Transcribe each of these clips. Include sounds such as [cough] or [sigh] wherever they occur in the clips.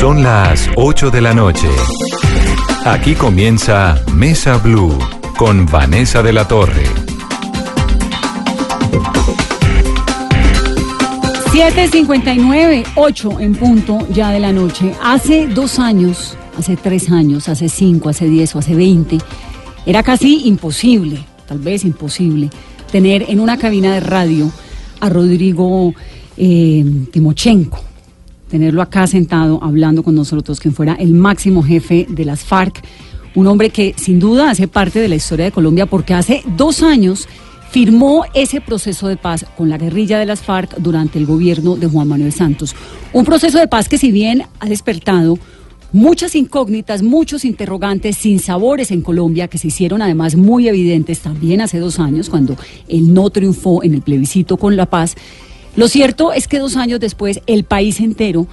Son las 8 de la noche. Aquí comienza Mesa Blue con Vanessa de la Torre. 7.59, 8 en punto ya de la noche. Hace dos años, hace tres años, hace cinco, hace diez o hace veinte, era casi imposible, tal vez imposible, tener en una cabina de radio a Rodrigo eh, Timochenko, tenerlo acá sentado hablando con nosotros, quien fuera el máximo jefe de las FARC, un hombre que sin duda hace parte de la historia de Colombia porque hace dos años firmó ese proceso de paz con la guerrilla de las FARC durante el gobierno de Juan Manuel Santos. Un proceso de paz que si bien ha despertado muchas incógnitas, muchos interrogantes sin sabores en Colombia que se hicieron además muy evidentes también hace dos años cuando él no triunfó en el plebiscito con la paz. Lo cierto es que dos años después el país entero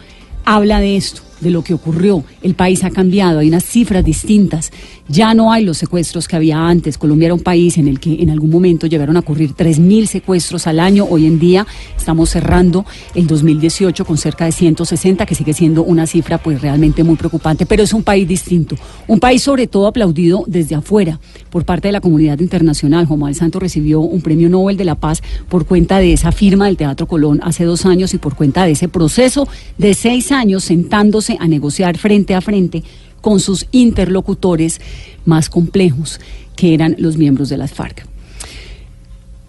habla de esto, de lo que ocurrió. El país ha cambiado, hay unas cifras distintas. Ya no hay los secuestros que había antes. Colombia era un país en el que en algún momento llegaron a ocurrir 3.000 secuestros al año. Hoy en día estamos cerrando el 2018 con cerca de 160, que sigue siendo una cifra pues realmente muy preocupante. Pero es un país distinto. Un país sobre todo aplaudido desde afuera por parte de la comunidad internacional. Manuel Santos recibió un premio Nobel de la Paz por cuenta de esa firma del Teatro Colón hace dos años y por cuenta de ese proceso de seis años sentándose a negociar frente a frente con sus interlocutores más complejos, que eran los miembros de las FARC.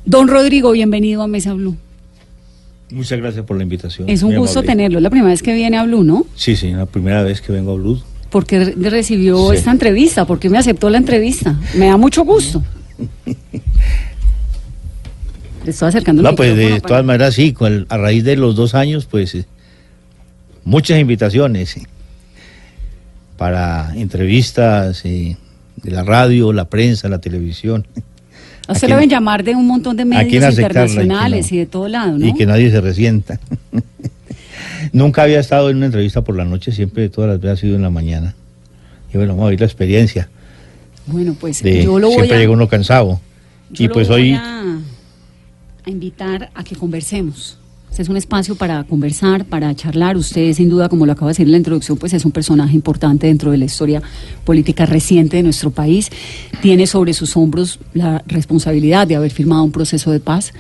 Don Rodrigo, bienvenido a Mesa Blue. Muchas gracias por la invitación. Es un gusto tenerlo. Es la primera vez que viene a Blue, ¿no? Sí, sí, la primera vez que vengo a Blue. ¿Por qué re- recibió Sí. esta entrevista? ¿Por qué me aceptó la entrevista? Me da mucho gusto. Le estoy acercando No, pues de para- todas maneras sí, con el- a raíz de los dos años, pues eh, muchas invitaciones para entrevistas eh, de la radio, la prensa, la televisión. A Aquí le no- deben llamar de un montón de medios internacionales no. y de todo lado, ¿no? Y que nadie se resienta. [laughs] Nunca había estado en una entrevista por la noche, siempre todas las veces ha sido en la mañana. Y bueno, vamos a ver la experiencia. Bueno, pues De, yo lo voy siempre a... llega uno cansado. Yo y lo pues voy hoy... a, a invitar a que conversemos. Es un espacio para conversar, para charlar. Usted, sin duda, como lo acaba de decir en la introducción, pues es un personaje importante dentro de la historia política reciente de nuestro país. Tiene sobre sus hombros la responsabilidad de haber firmado un proceso de paz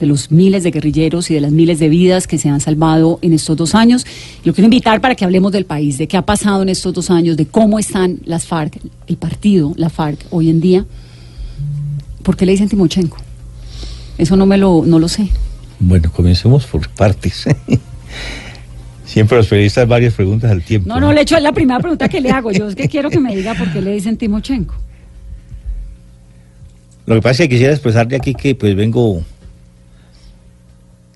de los miles de guerrilleros y de las miles de vidas que se han salvado en estos dos años. Lo quiero invitar para que hablemos del país, de qué ha pasado en estos dos años, de cómo están las FARC, el partido, la FARC, hoy en día. ¿Por qué le dicen Timochenko? Eso no me lo, no lo sé. Bueno, comencemos por partes. [laughs] Siempre los periodistas varias preguntas al tiempo. No, no, le echo es la primera pregunta que le hago. Yo es que quiero que me diga por qué le dicen Timochenko. Lo que pasa es que quisiera expresarle aquí que pues vengo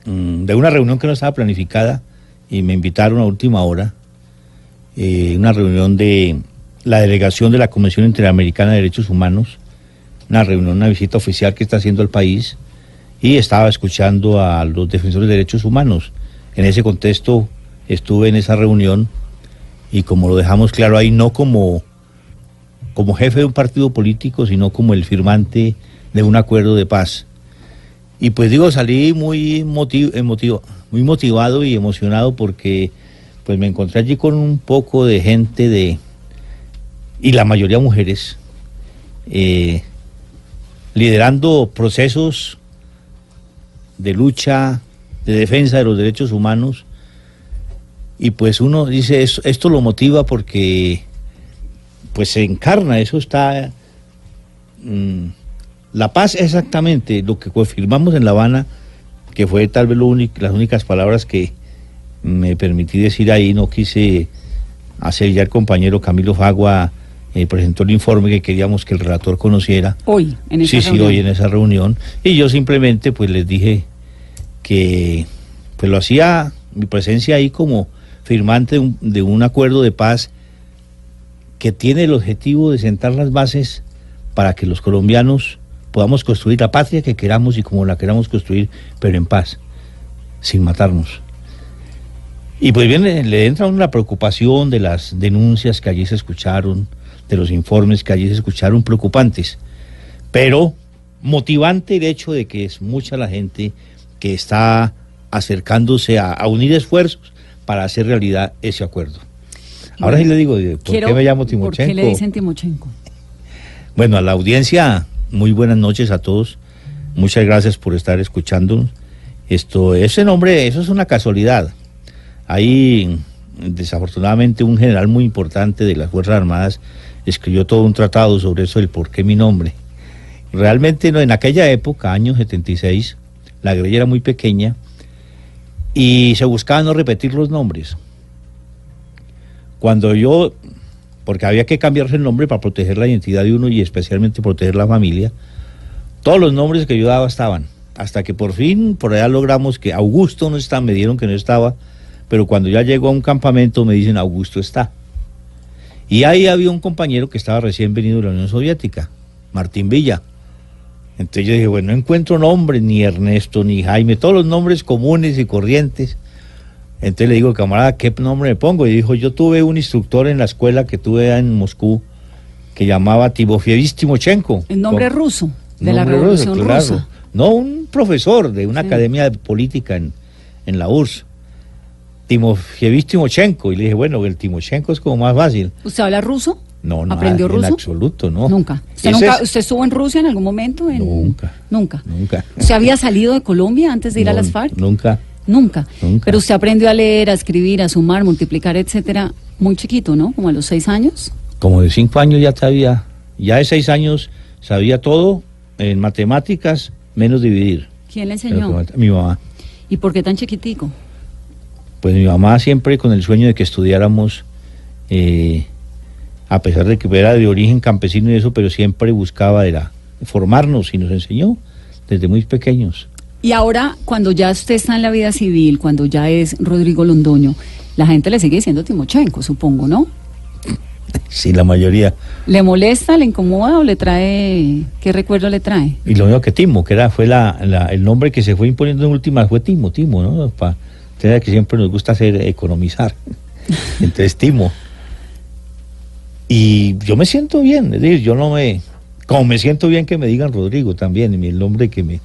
mm, de una reunión que no estaba planificada y me invitaron a última hora, eh, una reunión de la delegación de la Convención Interamericana de Derechos Humanos, una reunión, una visita oficial que está haciendo el país y estaba escuchando a los defensores de derechos humanos. En ese contexto estuve en esa reunión y como lo dejamos claro ahí, no como como jefe de un partido político, sino como el firmante de un acuerdo de paz. Y pues digo, salí muy motiv- emotivo, muy motivado y emocionado porque pues me encontré allí con un poco de gente de y la mayoría mujeres eh, liderando procesos de lucha, de defensa de los derechos humanos. Y pues uno dice, esto, esto lo motiva porque pues se encarna, eso está... mm, la paz exactamente lo que confirmamos en La Habana, que fue tal vez las únicas palabras que me permití decir ahí, no quise hacer ya el compañero Camilo Fagua eh, presentó el informe que queríamos que el relator conociera. Hoy, en esa Sí, sí, reunión. hoy en esa reunión. Y yo simplemente pues les dije que pues lo hacía mi presencia ahí como firmante de un, de un acuerdo de paz que tiene el objetivo de sentar las bases para que los colombianos podamos construir la patria que queramos y como la queramos construir, pero en paz, sin matarnos. Y pues bien, le, le entra una preocupación de las denuncias que allí se escucharon, de los informes que allí se escucharon preocupantes, pero motivante el hecho de que es mucha la gente que está acercándose a, a unir esfuerzos para hacer realidad ese acuerdo. Ahora sí le digo, ¿por Quiero- qué me llamo ¿Por Timochenko? qué le dicen Timochenko? Bueno, a la audiencia, muy buenas noches a todos. Muchas gracias por estar escuchándonos. Esto, ese nombre, eso es una casualidad. Ahí, desafortunadamente, un general muy importante de las Fuerzas Armadas escribió todo un tratado sobre eso, el por qué mi nombre. Realmente, en aquella época, año 76, la guerrilla era muy pequeña y se buscaba no repetir los nombres. Cuando yo porque había que cambiarse el nombre para proteger la identidad de uno y especialmente proteger la familia. Todos los nombres que yo daba estaban, hasta que por fin por allá logramos que Augusto no está, me dieron que no estaba, pero cuando ya llegó a un campamento me dicen Augusto está. Y ahí había un compañero que estaba recién venido de la Unión Soviética, Martín Villa. Entonces yo dije, bueno, no encuentro nombres, ni Ernesto, ni Jaime, todos los nombres comunes y corrientes. Entonces le digo, camarada, ¿qué nombre me pongo? Y dijo, yo tuve un instructor en la escuela que tuve en Moscú que llamaba Timofievis Timochenko. El nombre Con- ruso, de la nombre ruso, Revolución claro. Rusa. No, un profesor de una Sí. academia de política en, en la URSS. Timofievis Timochenko. Y le dije, bueno, el Timochenko es como más fácil. ¿Usted habla ruso? No, no. ¿Aprendió en ruso? absoluto, no. Nunca. ¿Usted, nunca es- ¿Usted estuvo en Rusia en algún momento? En- Nunca. Nunca. Nunca. ¿Usted había salido de Colombia antes de ir a las FARC? Nunca. Nunca. Nunca. Pero usted aprendió a leer, a escribir, a sumar, multiplicar, etcétera, muy chiquito, ¿no? Como a los seis años. Como de cinco años ya sabía, ya de seis años sabía todo en matemáticas, menos dividir. ¿Quién le enseñó? Mi mamá. ¿Y por qué tan chiquitico? Pues mi mamá siempre con el sueño de que estudiáramos, eh, a pesar de que era de origen campesino y eso, pero siempre buscaba era formarnos y nos enseñó desde muy pequeños. Y ahora, cuando ya usted está en la vida civil, cuando ya es Rodrigo Londoño, la gente le sigue diciendo Timochenko, supongo, ¿no? [laughs] Sí, la mayoría. ¿Le molesta, le incomoda o le trae, qué recuerdo le trae? Y lo mismo que Timo, que era, fue la, la- el nombre que se fue imponiendo en últimas, fue Timo, Timo, ¿no? Pa, usted que siempre nos gusta hacer economizar. [laughs] Entonces, Timo. Y yo me siento bien, es decir, yo no me. Como me siento bien que me digan Rodrigo también, el nombre que me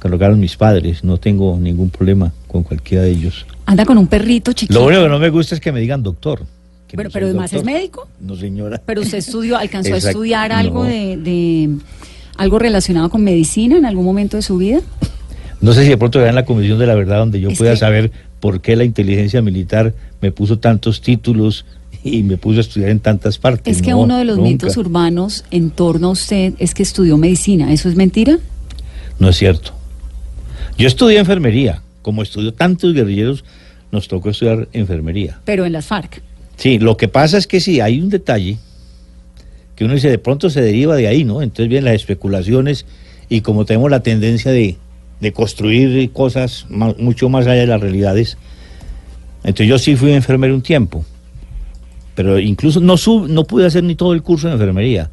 colocaron mis padres, no tengo ningún problema con cualquiera de ellos. Anda con un perrito chiquito. Lo único que no me gusta es que me digan doctor. que Pero, no pero además es doctor. médico. No, señora. Pero usted estudió, alcanzó a Exacto, estudiar algo no. de, de- algo relacionado con medicina en algún momento de su vida. No sé si de pronto en la Comisión de la Verdad donde yo Es pueda que- saber por qué la inteligencia militar me puso tantos títulos y me puso a estudiar en tantas partes. Es que No, uno de los nunca. mitos urbanos en torno a usted es que estudió medicina. ¿Eso es mentira? No es cierto. Yo estudié enfermería. Como estudió tantos guerrilleros, nos tocó estudiar enfermería. Pero en las FARC. Sí, lo que pasa es que sí, hay un detalle que uno dice, de pronto se deriva de ahí, ¿no? Entonces vienen las especulaciones y como tenemos la tendencia de, de construir cosas mucho más allá de las realidades, entonces yo sí fui enfermero un tiempo, pero incluso no, sub- no pude hacer ni todo el curso de enfermería.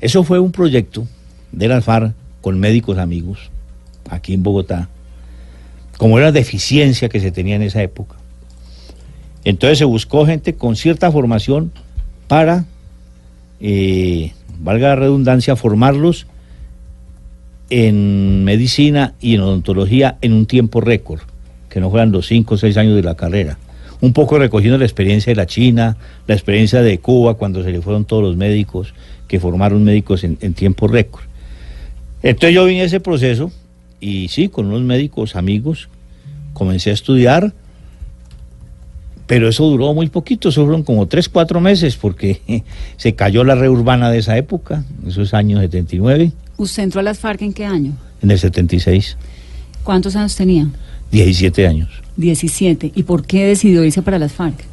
Eso fue un proyecto de la con médicos amigos aquí en Bogotá, como era la deficiencia que se tenía en esa época. Entonces se buscó gente con cierta formación para, eh, valga la redundancia, formarlos en medicina y en odontología en un tiempo récord, que no fueran los cinco o seis años de la carrera. Un poco recogiendo la experiencia de la China, la experiencia de Cuba cuando se le fueron todos los médicos, que formaron médicos en, en tiempo récord. Entonces yo vine a ese proceso y sí, con unos médicos amigos, comencé a estudiar, pero eso duró muy poquito, eso fueron como tres, cuatro meses, porque [laughs] se cayó la red urbana de esa época, esos años 79, ¿Usted entró a las FARC en qué año? en el 76, ¿Cuántos años tenía? 17 años. 17. ¿Y por qué decidió irse para las FARC?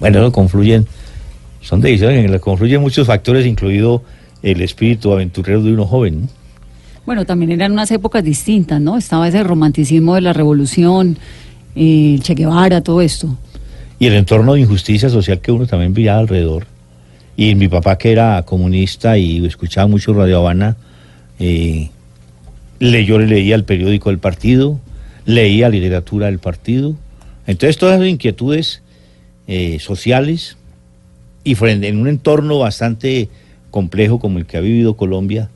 Bueno, confluyen, son decisiones en las confluyen muchos factores, incluido el espíritu aventurero de uno joven. ¿no? Bueno, también eran unas épocas distintas, ¿no? Estaba ese romanticismo de la revolución, eh, Che Guevara, todo esto. Y el entorno de injusticia social que uno también veía alrededor. Y mi papá, que era comunista y escuchaba mucho Radio Habana, eh, yo le leía el periódico del partido, leía literatura del partido. Entonces, todas las inquietudes eh, sociales y frente, en un entorno bastante complejo como el que ha vivido Colombia,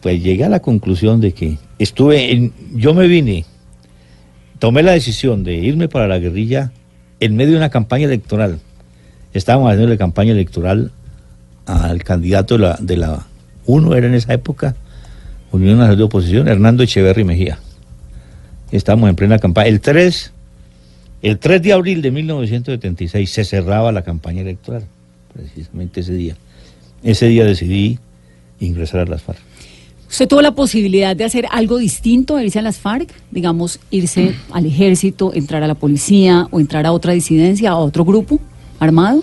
pues llegué a la conclusión de que estuve en, yo me vine, tomé la decisión de irme para la guerrilla en medio de una campaña electoral. Estábamos haciendo la campaña electoral al candidato de la, uno era en esa época, Unión Nacional de Oposición, Hernando Echeverry Mejía. Estábamos en plena campaña. El 3, el 3 de abril de 1976 se cerraba la campaña electoral, precisamente ese día. Ese día decidí ingresar a las FARC. ¿Usted tuvo la posibilidad de hacer algo distinto, irse a las FARC? Digamos, irse al ejército, entrar a la policía o entrar a otra disidencia, a otro grupo armado,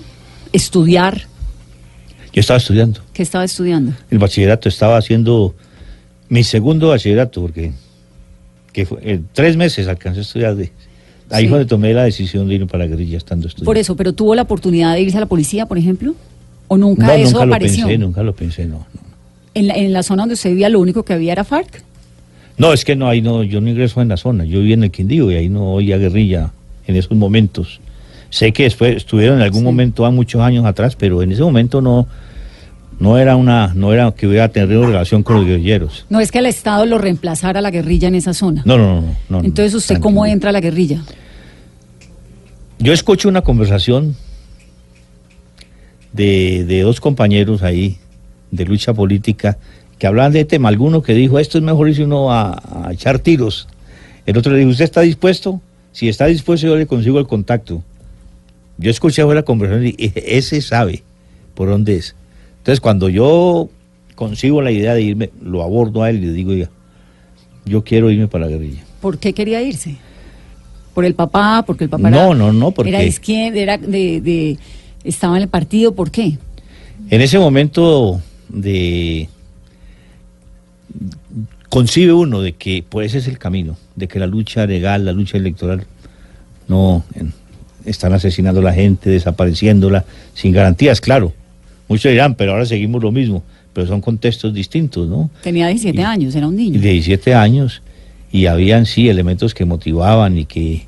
estudiar. Yo estaba estudiando. ¿Qué estaba estudiando? El bachillerato, estaba haciendo mi segundo bachillerato, porque que fue, en tres meses alcancé a estudiar. De, ahí Sí. fue donde tomé la decisión de ir para la guerrilla estando estudiando. Por eso, pero tuvo la oportunidad de irse a la policía, por ejemplo, o nunca no, eso nunca lo apareció. pensé, nunca lo pensé, no, no. En, la, en la zona donde usted vivía, lo único que había era FARC. No, es que no, ahí no, yo no ingreso en la zona, yo viví en el Quindío y ahí no oía guerrilla en esos momentos. Sé que después estuvieron en algún Sí. momento, a muchos años atrás, pero en ese momento no, no era una, no era que hubiera tenido relación con los guerrilleros. No es que el Estado lo reemplazara a la guerrilla en esa zona. No, no, no. Entonces, ¿usted tranquilo. cómo entra a la guerrilla? Yo escucho una conversación de, de dos compañeros ahí de lucha política que hablaban de tema. Alguno que dijo, esto es mejor irse uno a, a echar tiros. El otro le dijo, ¿usted está dispuesto? Si está dispuesto, yo le consigo el contacto. Yo escuché la conversación y dije, ese sabe por dónde es. Entonces, cuando yo consigo la idea de irme, lo abordo a él y le digo, "Oiga, yo quiero irme para la guerrilla. ¿Por qué quería irse? ¿Por el papá? ¿Porque el papá No, era, no, no, porque- era de izquierda, era de, de- estaba en el partido? ¿Por qué? En ese momento de concibe uno de que pues ese es el camino, de que la lucha legal, la lucha electoral no están asesinando a la gente, desapareciéndola sin garantías, claro. Muchos dirán, pero ahora seguimos lo mismo, pero son contextos distintos, ¿no? Tenía 17 Y- años, era un niño. Y de 17 años y habían sí elementos que motivaban y que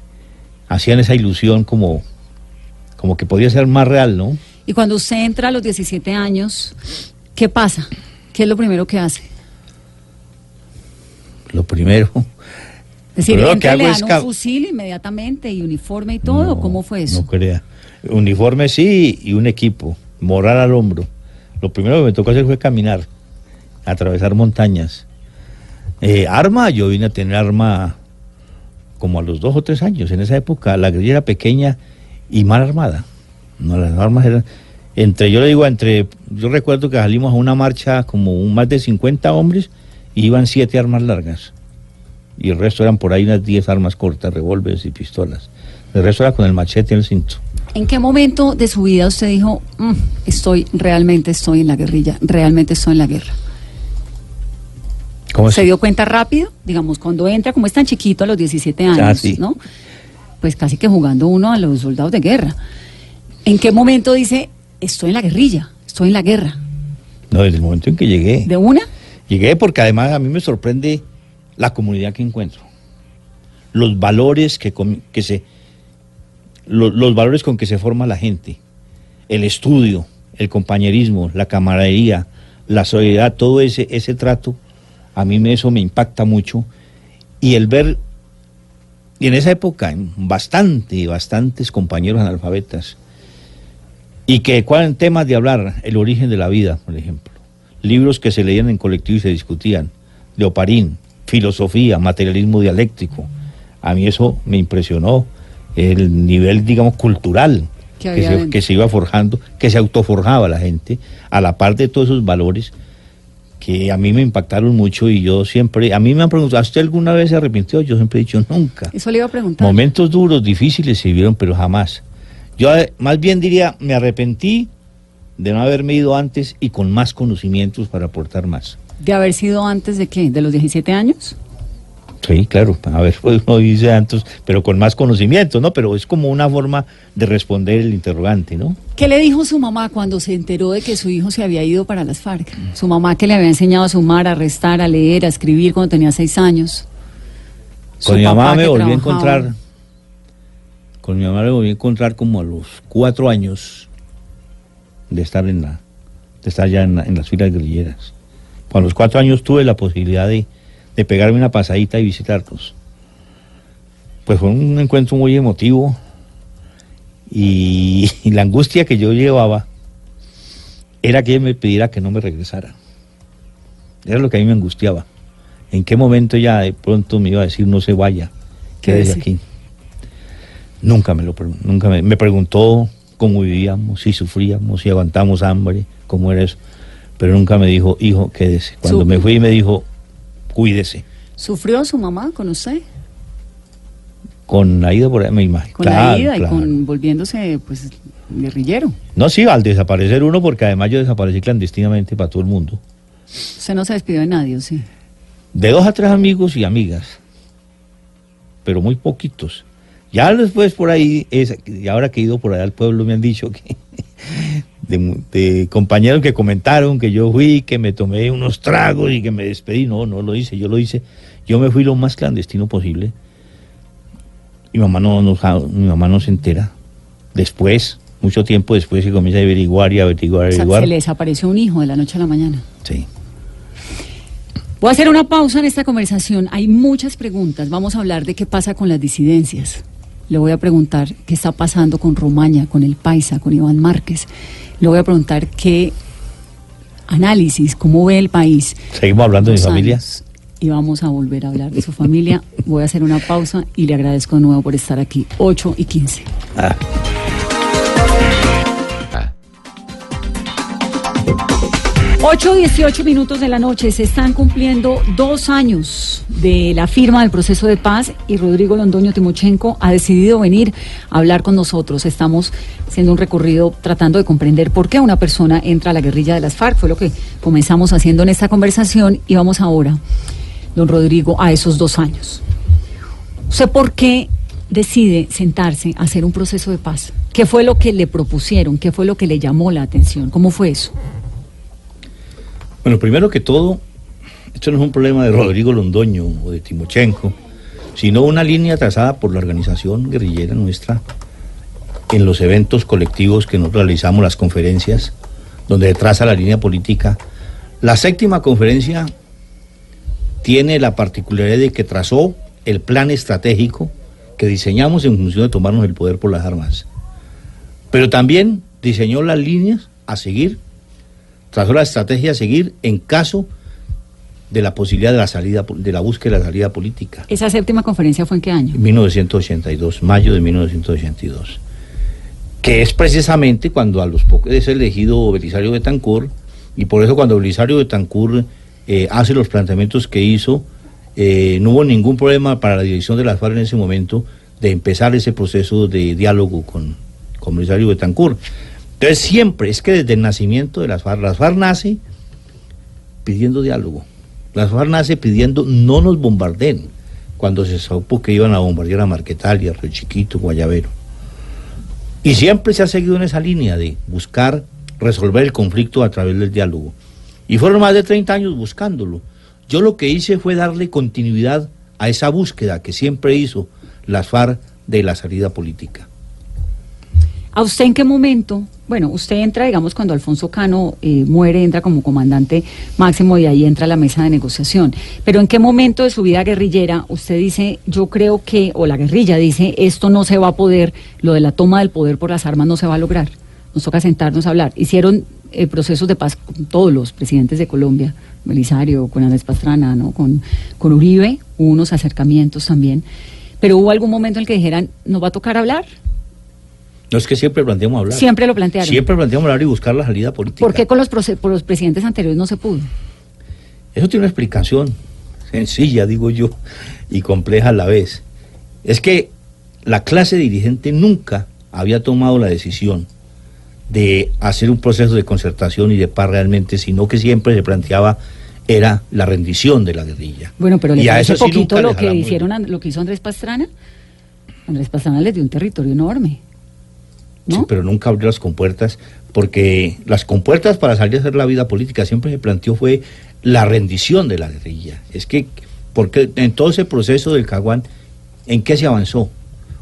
hacían esa ilusión como como que podía ser más real, ¿no? Y cuando usted entra a los 17 años, ¿qué pasa? ¿Qué es lo primero que hace? Lo primero Es decir, entra que y le hago dan es un fusil inmediatamente y uniforme y todo. No, ¿Cómo fue eso? No crea. Uniforme sí y un equipo, moral al hombro. Lo primero que me tocó hacer fue caminar, atravesar montañas. Eh, arma, yo vine a tener arma como a los dos o tres años. En esa época la guerrilla era pequeña y mal armada. No, las armas eran... Entre, yo le digo, entre... Yo recuerdo que salimos a una marcha como un, más de 50 hombres y iban siete armas largas y el resto eran por ahí unas 10 armas cortas, revólveres y pistolas. El resto era con el machete en el cinto. ¿En qué momento de su vida usted dijo, "Mm, estoy, realmente estoy en la guerrilla, realmente estoy en la guerra? ¿Cómo ¿Se así? dio cuenta rápido? Digamos, cuando entra, como es tan chiquito a los 17 años, Ah, sí. ¿no? Pues casi que jugando uno a los soldados de guerra. ¿En qué momento dice, estoy en la guerrilla, estoy en la guerra? No, desde el momento en que llegué. ¿De una? Llegué porque además a mí me sorprende la comunidad que encuentro. Los valores que, com- que se... lo- los valores con que se forma la gente. El estudio, el compañerismo, la camaradería, la solidaridad, todo ese, ese trato, a mí eso me impacta mucho. Y el ver, y en esa época, bastante, bastantes compañeros analfabetas, y que cuáles temas de hablar, el origen de la vida, por ejemplo. Libros que se leían en colectivo y se discutían, de Oparín, filosofía, materialismo dialéctico. A mí eso me impresionó, el nivel, digamos, cultural Que que, había se, dentro. que se iba forjando, que se autoforjaba la gente, a la par de todos esos valores que a mí me impactaron mucho y yo siempre, a mí me han preguntado, ¿usted alguna vez se arrepintió? Yo siempre he dicho, nunca. Eso le iba a preguntar. Momentos duros, difíciles se vivieron, pero jamás. Yo eh, más bien diría, me arrepentí de no haberme ido antes y con más conocimientos para aportar más. ¿De haber sido antes de qué? ¿De los 17 años? Sí, claro, a ver, [laughs] pues uno dice antes, pero con más conocimiento, ¿no? Pero es como una forma de responder el interrogante, ¿no? ¿Qué le dijo su mamá cuando se enteró de que su hijo se había ido para las FARC? Su mamá que le había enseñado a sumar, a restar, a leer, a escribir cuando tenía seis años. Su Con mi mamá me volví a encontrar, con mi mamá me volví a encontrar como a los cuatro años de estar en la, de estar ya en, la- en las filas guerrilleras. A los cuatro años tuve la posibilidad de, de pegarme una pasadita y visitarlos. Pues fue un encuentro muy emotivo y, [laughs] y la angustia que yo llevaba era que ella me pidiera que no me regresara. Era lo que a mí me angustiaba. ¿En qué momento ya de pronto me iba a decir no se vaya, quédese aquí? Nunca me lo nunca me, me preguntó cómo vivíamos, si sufríamos, si aguantamos hambre, cómo era eso. Pero nunca me dijo, hijo, quédese. Cuando Su- me fui me dijo, cuídese. ¿Sufrió su mamá con usted? Con la ida por ahí, me imagino. Con la ida y con volviéndose, pues, guerrillero. No, sí, al desaparecer uno, porque además yo desaparecí clandestinamente para todo el mundo. Usted no se despidió de nadie, ¿o sí? De dos a tres amigos y amigas, pero muy poquitos. Ya después por ahí, es, y ahora que he ido por allá al pueblo, me han dicho que de, de compañeros que comentaron que yo fui, que me tomé unos tragos y que me despedí. No, no lo hice, yo lo hice. Yo me fui lo más clandestino posible. Mi mamá no, no mi mamá no se entera. Después, mucho tiempo después, se comienza a averiguar y averiguar, O sea, averiguar. se le desapareció un hijo de la noche a la mañana. Sí. Voy a hacer una pausa en esta conversación. Hay muchas preguntas. Vamos a hablar de qué pasa con las disidencias. Le voy a preguntar qué está pasando con Romaña, con el Paisa, con Iván Márquez. Le voy a preguntar qué análisis, cómo ve el país. Seguimos hablando de mi familia. años. Y vamos a volver a hablar de su familia. Voy a hacer una pausa y le agradezco de nuevo por estar aquí. 8 y 15. Ah. 8, 18 minutos de la noche. Se están cumpliendo dos años de la firma del proceso de paz y Rodrigo Londoño Timochenko ha decidido venir a hablar con nosotros. Estamos haciendo un recorrido tratando de comprender por qué una persona entra a la guerrilla de las FARC. Fue lo que comenzamos haciendo en esta conversación y vamos ahora, don Rodrigo, a esos dos años. ¿Usted por qué decide sentarse a hacer un proceso de paz? ¿Qué fue lo que le propusieron? ¿Qué fue lo que le llamó la atención? ¿Cómo fue eso? Bueno, primero que todo, esto no es un problema de Rodrigo Londoño o de Timochenko, sino una línea trazada por la organización guerrillera nuestra en los eventos colectivos que nosotros realizamos, las conferencias, donde traza la línea política. La séptima conferencia tiene la particularidad de que trazó el plan estratégico que diseñamos en función de tomarnos el poder por las armas. Pero también diseñó las líneas a seguir trazó la estrategia a seguir en caso de la posibilidad de la salida de la búsqueda de la salida política. ¿Esa séptima conferencia fue en qué año? En 1982, mayo de 1982. Que es precisamente cuando a los pocos es elegido Belisario Betancourt, y por eso cuando Belisario Betancourt eh, hace los planteamientos que hizo, eh, no hubo ningún problema para la dirección de las FARC en ese momento de empezar ese proceso de diálogo con, con Belisario Betancourt. Entonces siempre, es que desde el nacimiento de las FARC, las FARC nace pidiendo diálogo. Las FARC nace pidiendo no nos bombardeen cuando se supo que iban a bombardear a Marquetalia, Río Chiquito, Guayabero. Y siempre se ha seguido en esa línea de buscar resolver el conflicto a través del diálogo. Y fueron más de 30 años buscándolo. Yo lo que hice fue darle continuidad a esa búsqueda que siempre hizo las FARC de la salida política. ¿A usted en qué momento? Bueno, usted entra, digamos, cuando Alfonso Cano eh, muere, entra como comandante máximo y ahí entra la mesa de negociación. Pero ¿en qué momento de su vida guerrillera usted dice, yo creo que, o la guerrilla dice, esto no se va a poder, lo de la toma del poder por las armas no se va a lograr? Nos toca sentarnos a hablar. Hicieron eh, procesos de paz con todos los presidentes de Colombia, Belisario, con Andrés Pastrana, ¿no? con, con Uribe, hubo unos acercamientos también. Pero hubo algún momento en el que dijeran, ¿nos va a tocar hablar? No es que siempre planteamos hablar. Siempre lo plantearon. Siempre planteamos hablar y buscar la salida política. ¿Por qué con los, por los presidentes anteriores no se pudo? Eso tiene una explicación sencilla, digo yo, y compleja a la vez. Es que la clase dirigente nunca había tomado la decisión de hacer un proceso de concertación y de paz realmente, sino que siempre se planteaba era la rendición de la guerrilla. Bueno, pero le Y a parece sí poquito lo que hicieron, lo que hizo Andrés Pastrana. Andrés Pastrana les dio un territorio enorme. ¿No? Sí, pero nunca abrió las compuertas, porque las compuertas para salir a hacer la vida política siempre se planteó fue la rendición de la guerrilla. Es que, porque en todo ese proceso del Caguán, ¿en qué se avanzó?